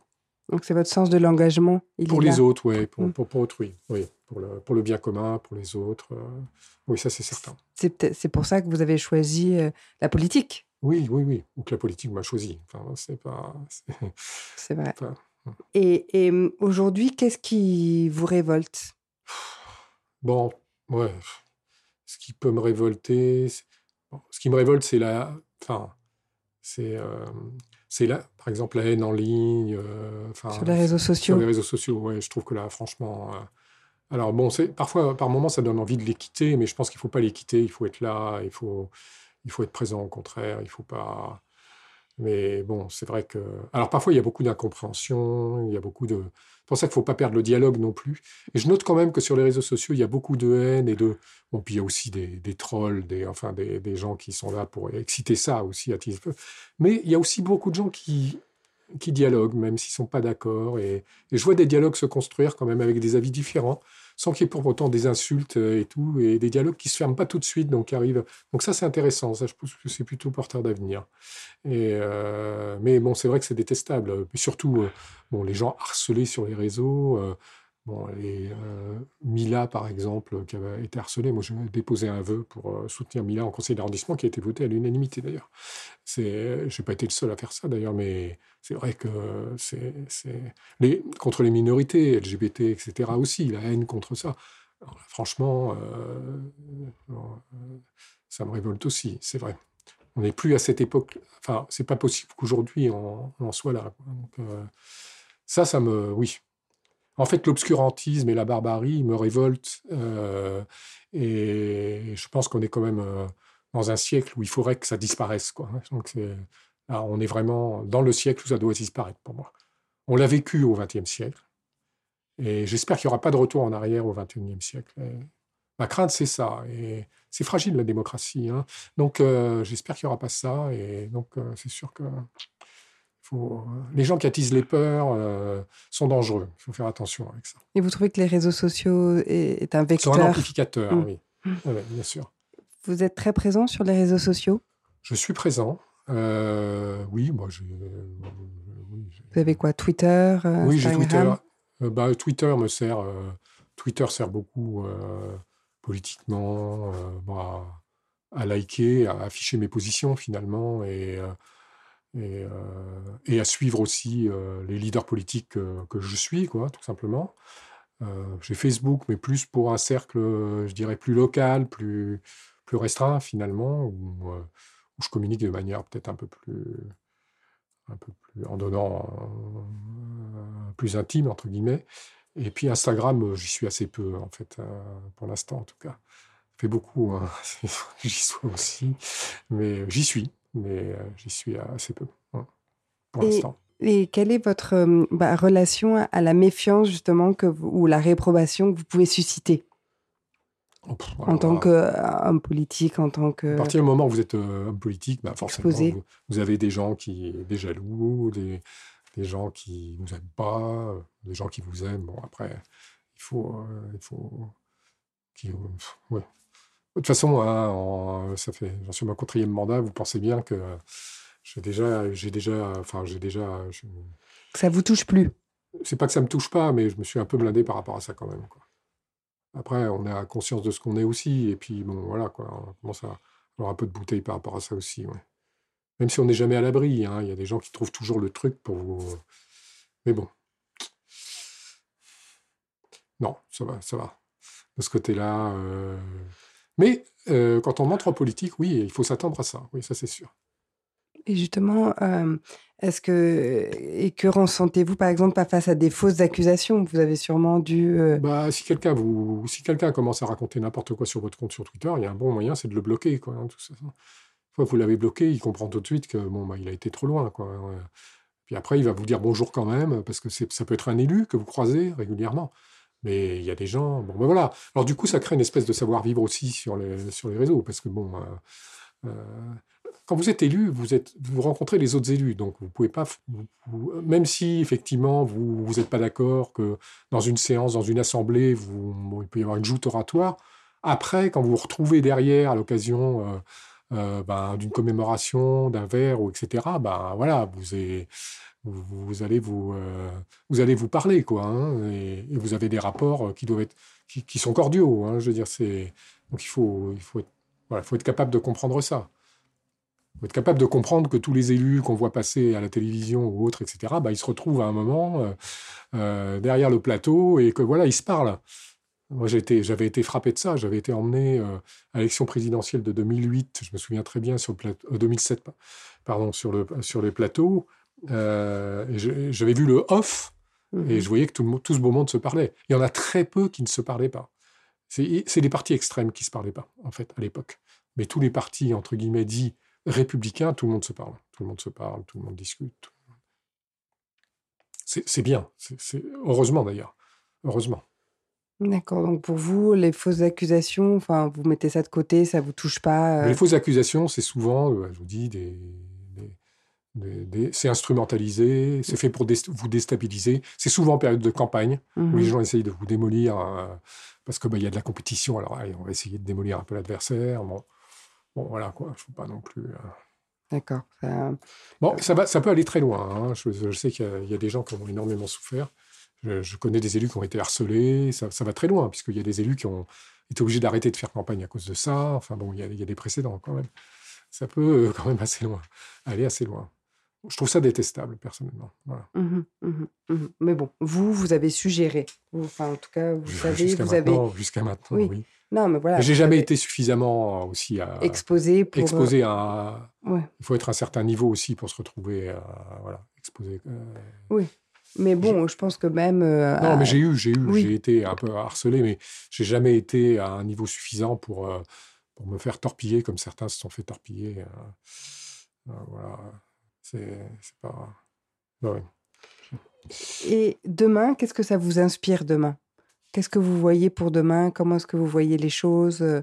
Donc c'est votre sens de l'engagement Pour les autres, oui, pour, mmh. pour, pour, autrui, oui, pour le, pour le bien commun, pour les autres. oui, ça c'est certain. C'est pour ça que vous avez choisi la politique Oui, oui, oui. Ou que la politique m'a choisi. Enfin, c'est pas. C'est vrai. Et, et aujourd'hui, qu'est-ce qui vous révolte? Bon, ouais. Ce qui peut me révolter, ce qui me révolte, c'est la, enfin, c'est, euh, c'est là, par exemple, la haine en ligne. Euh, sur les réseaux sociaux. Sur les réseaux sociaux, ouais. Je trouve que là, franchement. Euh, alors bon, c'est parfois, par moments, ça donne envie de les quitter, mais je pense qu'il faut pas les quitter. Il faut être là. Il faut, il faut être présent. Au contraire, il faut pas. Mais bon, c'est vrai que. Alors parfois, il y a beaucoup d'incompréhension, il y a beaucoup de. C'est pour ça qu'il ne faut pas perdre le dialogue non plus. Et je note quand même que sur les réseaux sociaux, il y a beaucoup de haine et de. Bon, puis il y a aussi des, des trolls, des, enfin des, des, gens qui sont là pour exciter ça aussi à. Mais il y a aussi beaucoup de gens qui, qui dialoguent, même s'ils ne sont pas d'accord. Et, je vois des dialogues se construire quand même avec des avis différents sans qu'il y ait pour autant des insultes euh, et tout, et des dialogues qui se ferment pas tout de suite, donc qui arrivent. Donc ça, c'est intéressant. Ça, je pense que c'est plutôt porteur d'avenir. Et euh, mais bon, c'est vrai que c'est détestable. surtout, euh, bon, les gens harcelés sur les réseaux. Bon, et Mila, par exemple, qui avait été harcelée, moi, j'ai déposé un vœu pour soutenir Mila en conseil d'arrondissement, qui a été voté à l'unanimité d'ailleurs. C'est, j'ai pas été le seul à faire ça d'ailleurs, mais c'est vrai que c'est, les, contre les minorités, LGBT, etc. aussi, la haine contre ça. franchement, ça me révolte aussi, c'est vrai. On n'est plus à cette époque. Enfin, c'est pas possible qu'aujourd'hui on, en soit là. Ça, ça me, oui, en fait, l'obscurantisme et la barbarie me révoltent. Euh, et je pense qu'on est quand même euh, dans un siècle où il faudrait que ça disparaisse. Quoi. Donc on est vraiment dans le siècle où ça doit disparaître pour moi. On l'a vécu au XXe siècle. Et j'espère qu'il n'y aura pas de retour en arrière au XXIe siècle. ma crainte, c'est ça. Et c'est fragile, la démocratie. Hein. Donc, euh, j'espère qu'il n'y aura pas ça. Et donc, c'est sûr que les gens qui attisent les peurs euh, sont dangereux. Il faut faire attention avec ça. Et vous trouvez que les réseaux sociaux est, un vecteur Sont un amplificateur, mmh. oui. Mmh. bien sûr. Vous êtes très présent sur les réseaux sociaux? Je suis présent. Euh, oui, moi, j'ai. vous avez quoi Twitter Oui, j'ai Twitter. Euh, bah, Twitter me sert. Twitter sert beaucoup politiquement bah, à liker, à afficher mes positions finalement et et, euh, et, à suivre aussi euh, les leaders politiques que, je suis, quoi, tout simplement. Euh, j'ai Facebook, mais plus pour un cercle, je dirais, plus local, plus, plus restreint finalement, où, où je communique de manière peut-être un peu plus, un peu plus en donnant plus intime entre guillemets. Et puis Instagram, j'y suis assez peu en fait, pour l'instant en tout cas. Ça fait beaucoup, hein. j'y suis aussi, mais j'y suis mais euh, j'y suis assez peu hein, pour l'instant. Et quelle est votre euh, bah, relation à la méfiance, justement, que ou la réprobation que vous pouvez susciter? Oh, En tant qu'homme politique, en tant que. À partir du moment où vous êtes euh, homme politique, bah, forcément, vous, avez des gens qui. des jaloux, des, des gens qui ne vous aiment pas, des gens qui vous aiment. Bon, après, il faut. il faut qui, ouais, de toute façon, hein, ça fait, j'en suis ma quatrième mandat. Vous pensez bien que j'ai déjà, j'ai déjà, enfin, j'ai déjà. Ça vous touche plus C'est pas que ça me touche pas, mais je me suis un peu blindé par rapport à ça quand même. Quoi. Après, on a conscience de ce qu'on est aussi, et puis bon, voilà, quoi. On commence à avoir un peu de bouteille par rapport à ça aussi, ouais. Même si on n'est jamais à l'abri, hein, il y a des gens qui trouvent toujours le truc pour vous. Mais bon. Non, ça va, ça va. De ce côté-là. Euh, mais euh, quand on entre en politique, oui, il faut s'attendre à ça. Oui, ça c'est sûr. Et justement, euh, est-ce que et que ressentez-vous par exemple pas face à des fausses accusations? Vous avez sûrement dû. Euh bah, si quelqu'un vous, si quelqu'un commence à raconter n'importe quoi sur votre compte sur Twitter, il y a un bon moyen, c'est de le bloquer, quoi. Hein, tout ça. Une fois que vous l'avez bloqué, il comprend tout de suite que bon, bah, il a été trop loin, quoi. Puis après, il va vous dire bonjour quand même, parce que ça peut être un élu que vous croisez régulièrement. Mais il y a des gens. Bon, ben voilà. Alors, du coup, ça crée une espèce de savoir-vivre aussi sur les, sur les réseaux. Parce que, bon, euh, euh, quand vous êtes élu, vous, êtes, vous rencontrez les autres élus. Donc, vous pouvez pas. même si, effectivement, vous n'êtes pas d'accord que dans une séance, dans une assemblée, vous, il peut y avoir une joute oratoire. Après, quand vous vous retrouvez derrière à l'occasion euh, ben, d'une commémoration, d'un verre, ou etc., ben, voilà, vous êtes vous, allez vous, euh, vous allez vous parler, quoi. Hein, et, vous avez des rapports qui doivent être, qui, sont cordiaux. Hein, je veux dire, c'est donc il faut, il faut être, voilà, faut être capable de comprendre ça. faut être capable de comprendre que tous les élus qu'on voit passer à la télévision ou autres, etc., bah, ils se retrouvent à un moment derrière le plateau et que voilà, ils se parlent. Moi, j'avais été frappé de ça. J'avais été emmené à l'élection présidentielle de 2008, je me souviens très bien, sur le plateau, 2007, pardon, sur, le, sur les plateaux. J'avais vu le off et mmh je voyais que tout, tout, ce beau monde se parlait. Il y en a très peu qui ne se parlaient pas. C'est les partis extrêmes qui ne se parlaient pas, en fait, à l'époque. Mais tous les partis, entre guillemets, dits républicains, tout le monde se parle. Tout le monde se parle, tout le monde discute. C'est bien. Heureusement, d'ailleurs. Heureusement. D'accord. Donc pour vous, les fausses accusations, enfin, vous mettez ça de côté, ça vous touche pas. Euh les fausses accusations, c'est souvent, euh, je vous dis, des, c'est instrumentalisé, c'est fait pour vous déstabiliser. C'est souvent en période de campagne où les mmh gens essayent de vous démolir euh, parce qu'il bah, y a de la compétition. Alors, on va essayer de démolir un peu l'adversaire. Bon, bon, voilà, quoi. Je ne veux pas non plus. Euh. D'accord. Bon, ça, va, ça peut aller très loin. Hein. Je, sais qu'il y, a des gens qui ont énormément souffert. Je, connais des élus qui ont été harcelés. Ça, va très loin, puisqu'il y a des élus qui ont été obligés d'arrêter de faire campagne à cause de ça. Enfin, bon, il y a, il y a des précédents quand même. Ça peut euh, quand même assez loin, aller assez loin. Je trouve ça détestable, personnellement. Mmh mmh mmh Mais bon, vous, vous avez suggéré. Enfin, en tout cas, vous savez, vous avez. Jusqu'à maintenant, oui. Non, mais voilà. J'ai jamais été suffisamment euh, aussi à. Exposé pour. Exposé à. Il faut être à un certain niveau aussi pour se retrouver, à... voilà, exposé. Euh. Oui. Mais bon, je pense que même. Euh, non, mais j'ai eu, j'ai eu, j'ai été un peu harcelé, mais j'ai jamais été à un niveau suffisant pour, pour me faire torpiller comme certains se sont fait torpiller. voilà. C'est pas. Bah Et demain, qu'est-ce que ça vous inspire demain? Qu'est-ce que vous voyez pour demain? Comment est-ce que vous voyez les choses euh,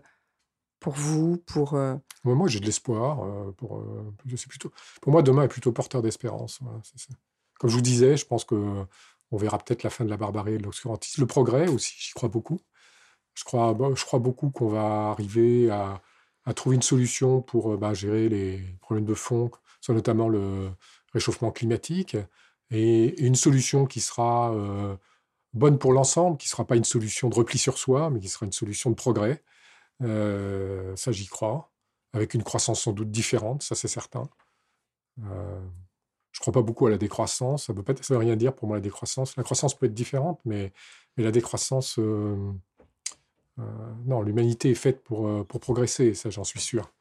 pour vous pour euh Moi, j'ai de l'espoir. Euh, pour, je plutôt... pour moi, demain est plutôt porteur d'espérance. Comme je vous disais, je pense que on verra peut-être la fin de la barbarie et de l'obscurantisme. Le progrès aussi, j'y crois beaucoup. Je crois, bah, beaucoup qu'on va arriver à, trouver une solution pour bah, gérer les problèmes de fond sur notamment le réchauffement climatique, et une solution qui sera euh, bonne pour l'ensemble, qui ne sera pas une solution de repli sur soi, mais qui sera une solution de progrès. Euh, ça, j'y crois, avec une croissance sans doute différente, ça c'est certain. Euh, je ne crois pas beaucoup à la décroissance, ça ne veut, veut, rien dire pour moi la décroissance. La croissance peut être différente, mais, la décroissance... non, l'humanité est faite pour, pour progresser, ça j'en suis sûr.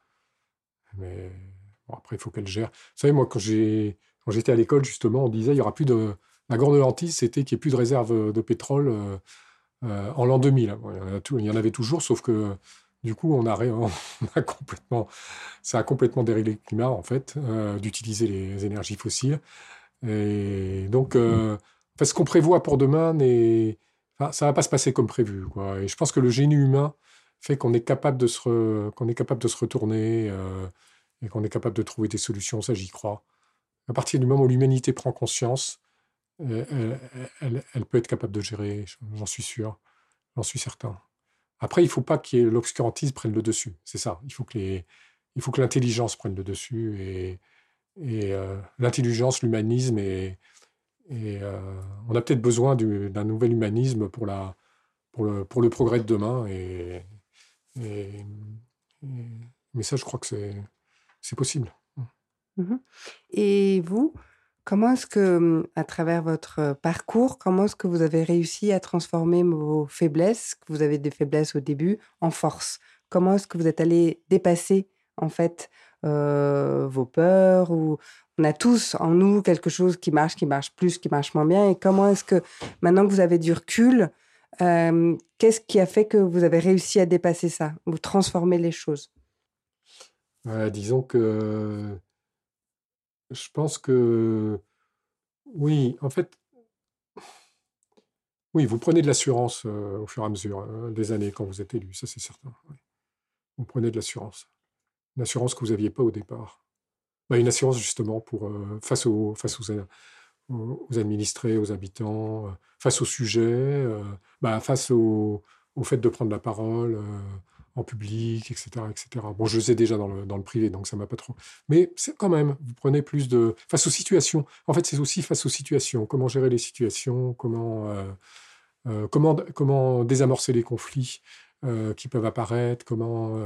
Mais après, il faut qu'elle gère. Vous savez, moi, quand j'étais à l'école, justement, on disait il y aura plus de. La grande hantise, c'était qu'il n'y ait plus de réserve de pétrole euh, euh, en l'an 2000. il, y en avait toujours, sauf que du coup, on a, on a complètement. Ça a complètement déréglé le climat, en fait, euh, d'utiliser les énergies fossiles. Et donc, mmh. ce qu'on prévoit pour demain, enfin, ça ne va pas se passer comme prévu. Quoi. Et je pense que le génie humain fait qu'on est capable de se, qu'on est capable de se retourner et qu'on est capable de trouver des solutions, ça j'y crois. À partir du moment où l'humanité prend conscience, euh, elle, peut être capable de gérer, j'en suis sûr, j'en suis certain. Après, il ne faut pas que l'obscurantisme prenne le dessus, c'est ça. Il faut que, les, il faut que l'intelligence prenne le dessus, et, et euh, l'intelligence, l'humanisme, et, et euh, on a peut-être besoin d'un nouvel humanisme pour, la, pour, le, pour le progrès de demain, et, et mais ça, je crois que c'est possible. Mmh Et vous, comment est-ce que, mmh, à travers votre parcours, comment est-ce que vous avez réussi à transformer vos faiblesses, que vous avez des faiblesses au début, en force? Comment est-ce que vous êtes allé dépasser, en fait, vos peurs on a tous en nous quelque chose qui marche, qui marche plus, qui marche moins bien. Et comment est-ce que, maintenant que vous avez du recul, qu'est-ce qui a fait que vous avez réussi à dépasser ça, ou transformer les choses? Disons que je pense que oui, en fait, oui, vous prenez de l'assurance au fur et à mesure des années quand vous êtes élu, ça c'est certain. Vous prenez de l'assurance, une assurance que vous n'aviez pas au départ. Bah, une assurance justement pour face aux administrés, aux habitants, face au sujet, bah, face au, fait de prendre la parole en public, etc., etc. Bon, je le sais déjà dans le, privé, donc ça m'a pas trop. Mais c'est quand même, vous prenez plus de face aux situations. En fait, c'est aussi face aux situations. Comment gérer les situations Comment euh, euh, comment comment désamorcer les conflits euh, qui peuvent apparaître Comment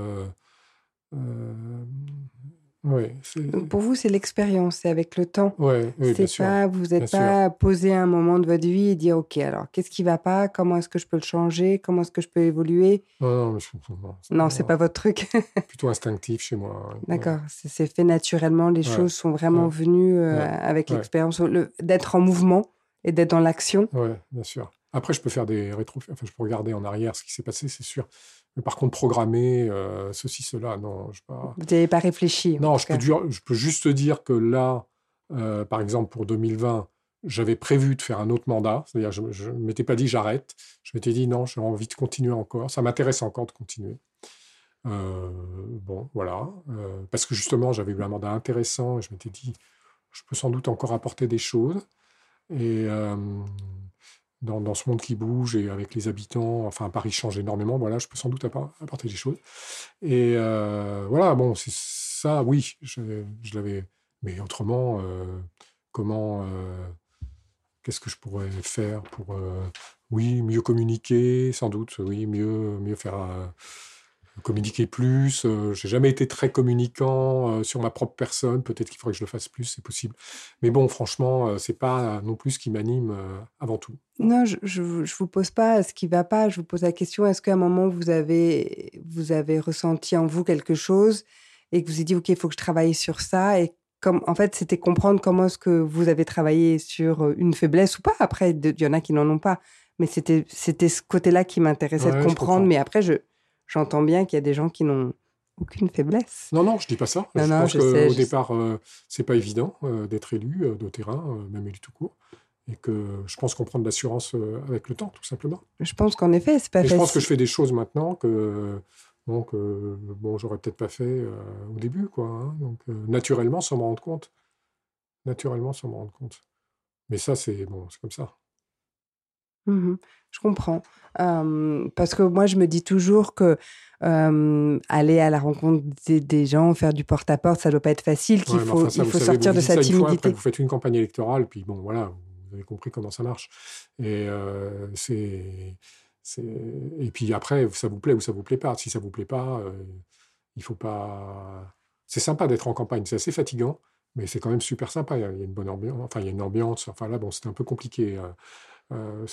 pour vous, c'est l'expérience, c'est avec le temps. Ouais, oui, bien sûr. Pas, vous n'êtes pas posé un moment de votre vie et dire OK, alors qu'est-ce qui va pas? Comment est-ce que je peux le changer? Comment est-ce que je peux évoluer? Non, non, non, c'est pas votre truc. plutôt instinctif chez moi. D'accord, c'est fait naturellement. Les choses sont vraiment venues euh, avec l'expérience d'être en mouvement et d'être dans l'action. Oui, bien sûr. Après, je peux faire des rétro, enfin, je peux regarder en arrière ce qui s'est passé, c'est sûr. Mais par contre, programmer euh, ceci, cela, non. Je pas... Vous n'avez pas réfléchi. Non, je peux, je peux, juste dire que là, euh, par exemple, pour 2020, j'avais prévu de faire un autre mandat. C'est-à-dire, je ne m'étais pas dit j'arrête. Je m'étais dit non, j'ai envie de continuer encore. Ça m'intéresse encore de continuer. Euh, bon, voilà. parce que justement, j'avais eu un mandat intéressant et je m'étais dit, je peux sans doute encore apporter des choses. Et dans, ce monde qui bouge et avec les habitants, enfin Paris change énormément, voilà, je peux sans doute apporter des choses. Et euh, voilà, bon, c'est ça, oui, je, l'avais. Mais autrement, euh, comment, euh, qu'est-ce que je pourrais faire pour, oui, mieux communiquer, sans doute, oui, mieux, mieux faire communiquer plus. Euh, j'ai jamais été très communicant euh, sur ma propre personne. Peut-être qu'il faudrait que je le fasse plus, c'est possible. Mais bon, franchement, euh, c'est pas non plus ce qui m'anime avant tout. Non, je, je, vous pose pas ce qui va pas. Je vous pose la question est-ce qu'à un moment vous avez vous avez ressenti en vous quelque chose et que vous avez dit ok, il faut que je travaille sur ça et comme en fait c'était comprendre comment est-ce que vous avez travaillé sur une faiblesse ou pas. Après, il y en a qui n'en ont pas. Mais c'était c'était ce côté-là qui m'intéressait de comprendre. Mais après, je j'entends bien qu'il y a des gens qui n'ont aucune faiblesse. Non, non, je dis pas ça. je pense qu'au départ, euh, c'est pas évident euh, d'être élu euh, de terrain, même élu tout court. Et que je pense qu'on prend de l'assurance avec le temps, tout simplement. Je pense qu'en effet, c'est pas facile. Je pense que je fais des choses maintenant que donc bon, j'aurais peut-être pas fait au début, quoi. Hein. donc naturellement, sans me rendre compte. Naturellement, sans me rendre compte. Mais ça, c'est bon, c'est comme ça. Mmh je comprends. parce que moi, je me dis toujours que aller à la rencontre des, gens, faire du porte-à-porte, ça ne doit pas être facile, qu'il faut, il faut sortir de sa timidité. vous faites une campagne électorale, puis bon, voilà, vous avez compris comment ça marche. Et c'est, Et puis après, ça vous plaît ou ça vous plaît pas. Si ça vous plaît pas, il faut pas... C'est sympa d'être en campagne, c'est assez fatigant, mais c'est quand même super sympa. Il y a une bonne ambiance. Enfin, il y a une ambiance. Enfin là, bon, c'était un peu compliqué. Euh,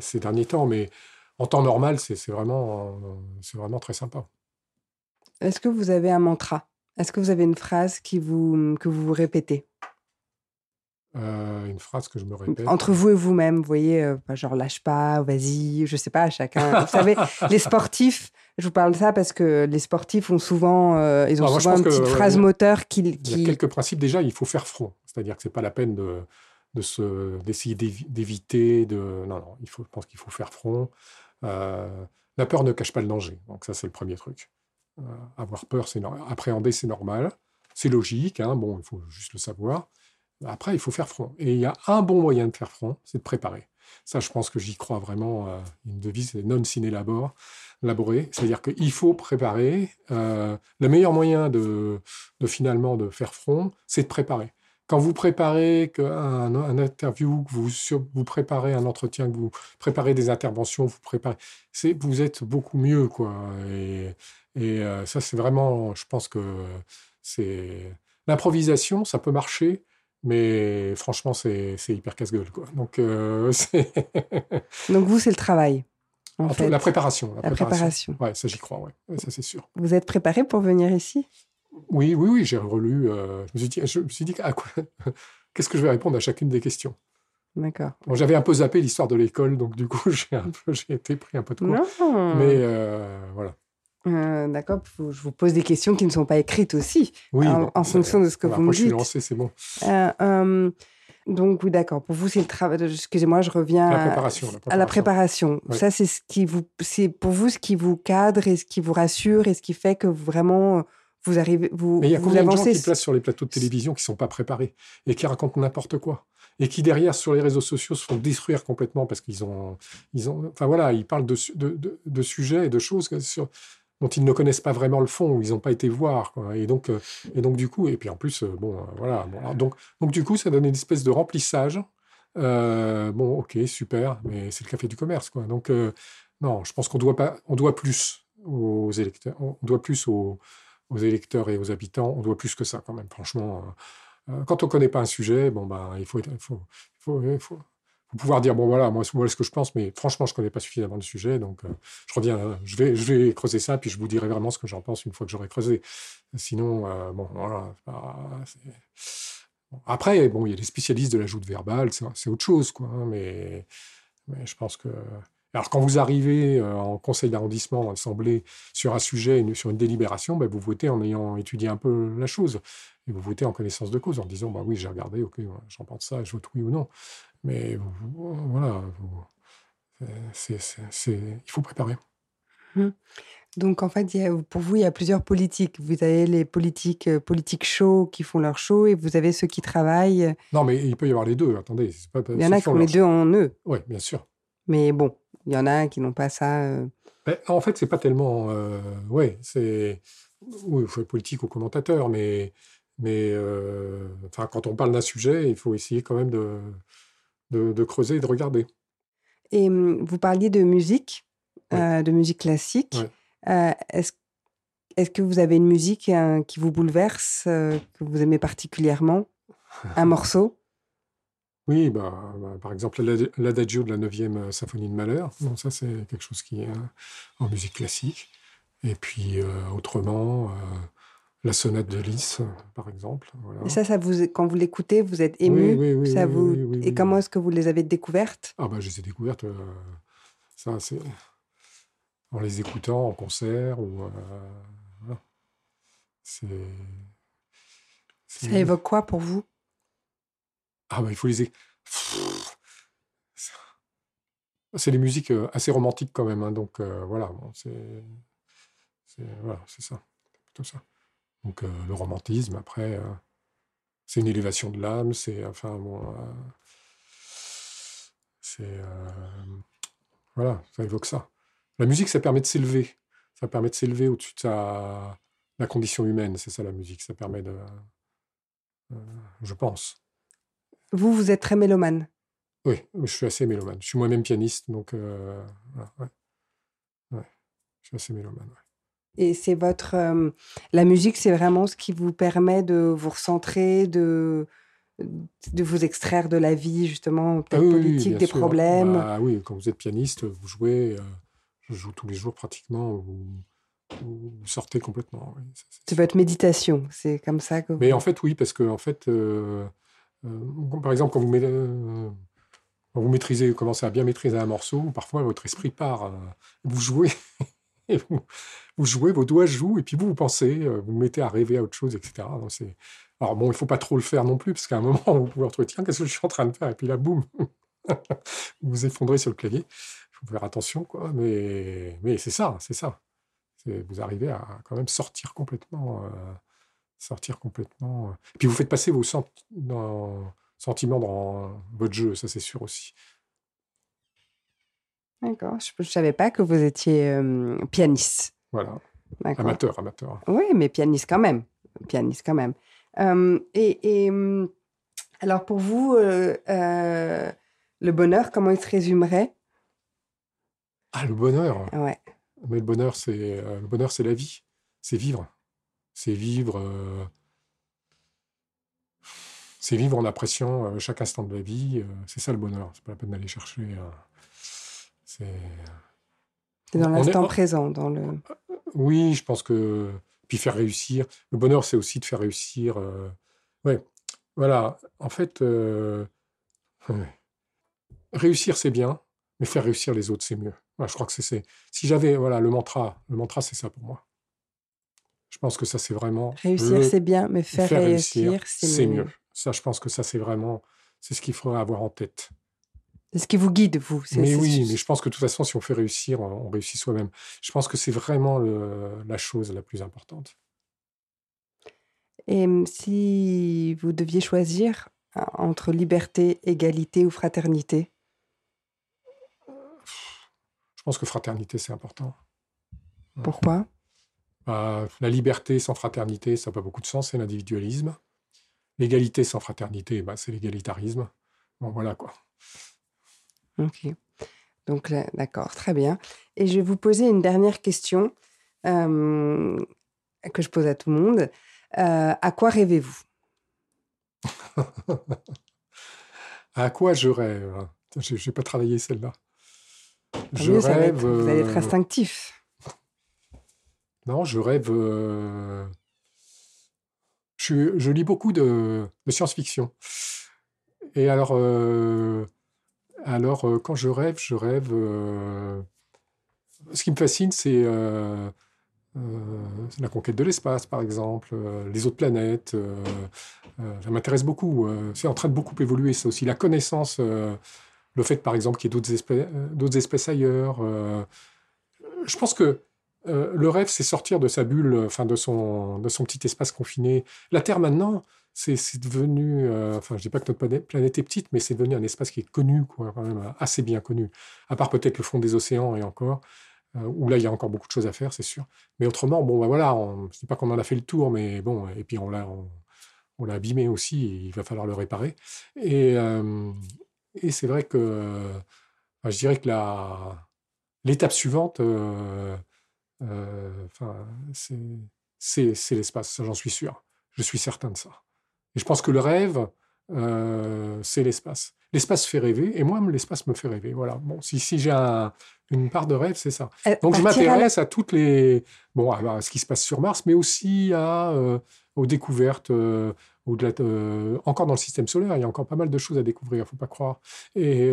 ces, derniers temps. Mais en temps normal, c'est vraiment, très sympa. Est-ce que vous avez un mantra? Est-ce que vous avez une phrase qui vous, que vous répétez? Euh, une phrase que je me répète. Entre vous et vous-même, vous voyez, euh, genre lâche pas, vas-y, je sais pas, chacun. vous savez, les sportifs, je vous parle de ça parce que les sportifs ont souvent, ils ont ah, souvent une petite phrase moteur qui, qui, Il y a quelques principes. Déjà, il faut faire front. C'est-à-dire que c'est pas la peine de, d'essayer d'éviter. De... Non, non, il faut, je pense qu'il faut faire front. Euh, la peur ne cache pas le danger. Donc ça, c'est le premier truc. Euh, avoir peur, c'est appréhender, c'est normal. C'est logique. Hein, bon, il faut juste le savoir. Après, il faut faire front. Et il y a un bon moyen de faire front, c'est de préparer. Ça, je pense que j'y crois vraiment. Euh, une devise, c'est non sine labor. C'est-à-dire qu'il faut préparer. le meilleur moyen de, de, finalement de faire front, c'est de préparer quand vous préparez un, un interview, que vous, vous préparez un entretien, que vous préparez des interventions, vous préparez, c'est, vous êtes beaucoup mieux, quoi. Et, et euh, ça, c'est vraiment, je pense que c'est l'improvisation, ça peut marcher, mais franchement, c'est, hyper casse-gueule, quoi. Donc, euh, Donc vous, c'est le travail. En fait. La préparation. La, préparation. Ouais, ça j'y crois, ouais. ça c'est sûr. Vous êtes préparé pour venir ici? Oui, oui, oui, j'ai relu. Euh, je, me suis dit, je me suis dit à quoi qu'est-ce que je vais répondre à chacune des questions? D'accord. Bon, J'avais un peu zappé l'histoire de l'école, donc du coup, j'ai été pris un peu de cours. Mais euh, voilà. Euh, d'accord, je vous pose des questions qui ne sont pas écrites aussi, oui, en, fonction de ce que vous me dites. je suis lancé, c'est bon. donc, oui, d'accord. Pour vous, c'est le travail. Excusez-moi, je reviens la préparation, à la préparation. Ça, c'est ce qui vous, c'est pour vous ce qui vous cadre et ce qui vous rassure et ce qui fait que vraiment vous arrivez, vous, Mais il y a combien de gens qui placent sur les plateaux de télévision qui ne sont pas préparés et qui racontent n'importe quoi et qui derrière sur les réseaux sociaux se font détruire complètement parce qu'ils ont, ils ont, enfin voilà, ils parlent de, de, de, sujets et de choses sur, dont ils ne connaissent pas vraiment le fond, ou ils n'ont pas été voir, et donc, euh, et donc du coup, et puis en plus, euh, bon, euh, voilà, donc, donc du coup, ça donne une espèce de remplissage. bon, ok, super, mais c'est le café du commerce, quoi. Donc non, je pense qu'on doit pas, on doit plus aux électeurs, on doit plus aux aux électeurs et aux habitants, on doit plus que ça quand même. Franchement, quand on ne connaît pas un sujet, bon, ben, il faut, pouvoir dire bon voilà moi voilà ce que je pense mais franchement je connais pas suffisamment le sujet donc je reviens je vais creuser ça puis je vous dirai vraiment ce que j'en pense une fois que j'aurai creusé sinon bon voilà après bon il y a des spécialistes de l'ajout verbal c'est autre chose quoi hein, mais je pense que alors, quand vous arrivez euh, en conseil d'arrondissement, en assemblée, sur un sujet, sur une délibération, ben, vous votez en ayant étudié un peu la chose. Et vous votez en connaissance de cause, en disant bah oui, j'ai regardé, ok, j'en pense ça, je vote oui ou non. Mais voilà, il faut préparer. Mmh. Donc, en fait, pour vous, il y a plusieurs politiques. Vous avez les politiques, euh, politiques chauds qui font leur show et vous avez ceux qui travaillent. Non, mais il peut y avoir les deux. Attendez. il y en a qui ont les deux en eux. Oui, bien sûr. Mais bon, il y en a qui n'ont pas ça. Euh. Ben, en fait, c'est pas tellement. Euh, ouais, c'est. Oui, il faut être politique ou commentateur, mais, mais euh, enfin, quand on parle d'un sujet, il faut essayer quand même de, de, creuser et de regarder. Et hum, vous parliez de musique, de musique classique. Est-ce est que vous avez une musique qui vous bouleverse, que vous aimez particulièrement? Un morceau? Oui, bah, bah, par exemple, l'adagio de la 9e euh, symphonie de Malheur. Bon, ça, c'est quelque chose qui est euh, en musique classique. Et puis, euh, autrement, la sonate de Lys, par exemple. Et ça, ça vous, quand vous l'écoutez, vous êtes ému? Oui, oui, ça vous... Et comment est-ce que vous les avez découvertes? Ah, bah, je les ai découvertes, ça, c'est en les écoutant en concert. Ou, c'est... Ça évoque quoi pour vous? Ah bah il faut les... C'est des musiques assez romantiques quand même, hein, donc voilà, c'est voilà, ça, plutôt ça. Donc le romantisme, après, c'est une élévation de l'âme, c'est enfin bon, c'est voilà, ça évoque ça. La musique, ça permet de s'élever, ça permet de s'élever au-dessus de la condition humaine, c'est ça la musique, ça permet de, je pense. Vous, vous êtes très mélomane. Oui, je suis assez mélomane. Je suis moi-même pianiste, donc euh, ouais. je suis assez mélomane. Et c'est votre. Euh, la musique, c'est vraiment ce qui vous permet de vous recentrer, de, de vous extraire de la vie, justement, ah politique, des problèmes. Ah oui, quand vous êtes pianiste, vous jouez, euh, je joue tous les jours pratiquement, vous, vous sortez complètement. c'est votre méditation, c'est comme ça que. Mais en fait, oui, parce que en fait. Euh, par exemple, quand vous, euh, maîtrisez, commencez à bien maîtriser un morceau, parfois votre esprit part. Euh, vous jouez, vous, jouez, vos doigts jouent, et puis vous, vous pensez, vous vous mettez à rêver à autre chose, etc. Alors bon, il ne faut pas trop le faire non plus, parce qu'à un moment, vous pouvez retrouver, tiens, qu'est-ce que je suis en train de faire Et puis là, boum, vous vous effondrez sur le clavier. Il faut faire attention, quoi. Mais c'est ça, c'est ça. Vous arrivez à quand même sortir complètement sortir complètement. Et puis vous faites passer vos sentiments dans votre jeu, ça c'est sûr aussi. D'accord, je ne savais pas que vous étiez pianiste. Voilà, amateur, amateur. Oui, mais pianiste quand même, pianiste quand même. et, et alors pour vous, le bonheur, comment il se résumerait? Ah, le bonheur? Ouais. Mais le bonheur, c'est le bonheur, c'est la vie, c'est vivre c'est vivre, euh, c'est vivre en appréciant euh, chaque instant de la vie. Euh, c'est ça le bonheur. C'est pas la peine d'aller chercher. c'est dans l'instant présent, dans le. Oui, je pense que puis faire réussir. Le bonheur, c'est aussi de faire réussir. Ouais, voilà. En fait, réussir c'est bien, mais faire réussir les autres c'est mieux. je crois que c'est si j'avais voilà le mantra, le mantra c'est ça pour moi. Je pense que ça, c'est vraiment. Réussir, c'est bien, mais faire, réussir, c'est mieux. Ça, je pense que ça, c'est vraiment. C'est ce qu'il faudrait avoir en tête. C'est ce qui vous guide, vous. Mais oui, mais je pense que de toute façon, si on fait réussir, on, réussit soi-même. Je pense que c'est vraiment la chose la plus importante. Et si vous deviez choisir entre liberté, égalité ou fraternité? Je pense que fraternité, c'est important. Pourquoi? Bah, la liberté sans fraternité, ça n'a pas beaucoup de sens, c'est l'individualisme. L'égalité sans fraternité, bah, c'est l'égalitarisme. Bon, voilà quoi. Ok. Donc, d'accord, très bien. Et je vais vous poser une dernière question. Euh, que je pose à tout le monde. à quoi rêvez-vous? À quoi je rêve? Je n'ai pas travaillé celle-là. Je rêve. vous allez être instinctif. Non, je rêve. Je, lis beaucoup de, science-fiction. Et alors, alors quand je rêve, je rêve. ce qui me fascine, c'est la conquête de l'espace, par exemple, les autres planètes. ça m'intéresse beaucoup. c'est en train de beaucoup évoluer, ça aussi. La connaissance, le fait, par exemple, qu'il y ait d'autres espèces ailleurs. je pense que euh, le rêve, c'est sortir de sa bulle, enfin de son, de son petit espace confiné. La Terre maintenant, c'est devenu, euh, enfin je dis pas que notre planète est petite, mais c'est devenu un espace qui est connu, quoi, quand même assez bien connu. À part peut-être le fond des océans et encore, euh, où là il y a encore beaucoup de choses à faire, c'est sûr. Mais autrement, bon, ben voilà, on, je dis pas qu'on en a fait le tour, mais bon, et puis on l'a, on, l'a abîmé aussi, il va falloir le réparer. Et, et c'est vrai que, je dirais que l'étape suivante euh, enfin, c'est l'espace, j'en suis sûr. Je suis certain de ça. Et je pense que le rêve, euh, c'est l'espace. L'espace fait rêver, et moi, l'espace me fait rêver. Voilà. Bon, si, si j'ai une part de rêve, c'est ça. Euh, Donc, je m'intéresse à... toutes les. Bon, à, ce qui se passe sur Mars, mais aussi à, aux découvertes. encore dans le système solaire, il y a encore pas mal de choses à découvrir, il ne faut pas croire. Et,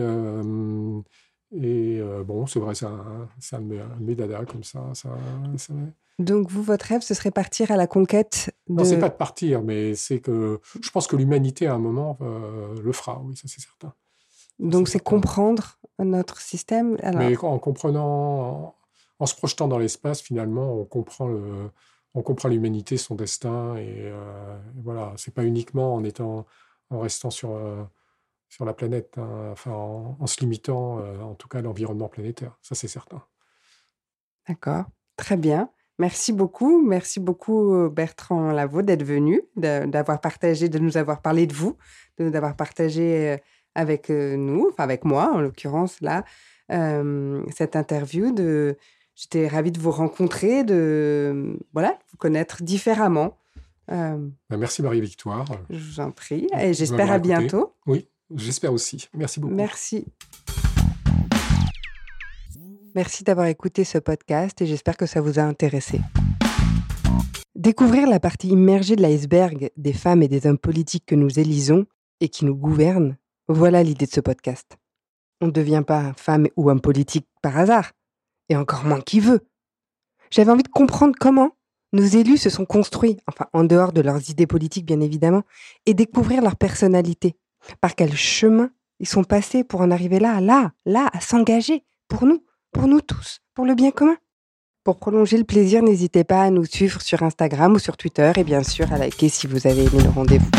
et euh, bon, c'est vrai, c'est un, un, de mes dadas comme ça. ça, Donc, vous, votre rêve, ce serait partir à la conquête de... Non, c'est pas de partir, mais c'est que je pense que l'humanité, à un moment, euh, le fera, oui, ça c'est certain. Donc, c'est comprendre notre système Mais en comprenant, en, se projetant dans l'espace, finalement, on comprend le, on comprend l'humanité, son destin, et, euh, et voilà, c'est pas uniquement en étant, en restant sur sur la planète, hein, enfin, en, se limitant euh, en tout cas à l'environnement planétaire. Ça, c'est certain. D'accord, très bien. Merci beaucoup. Merci beaucoup, euh, Bertrand Lavaux, d'être venu, d'avoir partagé, de nous avoir parlé de vous, de nous avoir partagé euh, avec nous, enfin avec moi en l'occurrence, là, cette interview. De... J'étais ravie de vous rencontrer, de voilà, vous connaître différemment. Bah, merci Marie-Victoire. Je vous en prie et j'espère à bientôt. Oui, J'espère aussi. Merci beaucoup. Merci. Merci d'avoir écouté ce podcast et j'espère que ça vous a intéressé. Découvrir la partie immergée de l'iceberg des femmes et des hommes politiques que nous élisons et qui nous gouvernent, voilà l'idée de ce podcast. On ne devient pas femme ou homme politique par hasard, et encore moins qui veut. J'avais envie de comprendre comment nos élus se sont construits, enfin en dehors de leurs idées politiques bien évidemment, et découvrir leur personnalité, par quel chemin ils sont passés pour en arriver là, là, là, à s'engager pour nous, pour nous tous, pour le bien commun? Pour prolonger le plaisir, n'hésitez pas à nous suivre sur Instagram ou sur Twitter et bien sûr à liker si vous avez aimé le rendez-vous.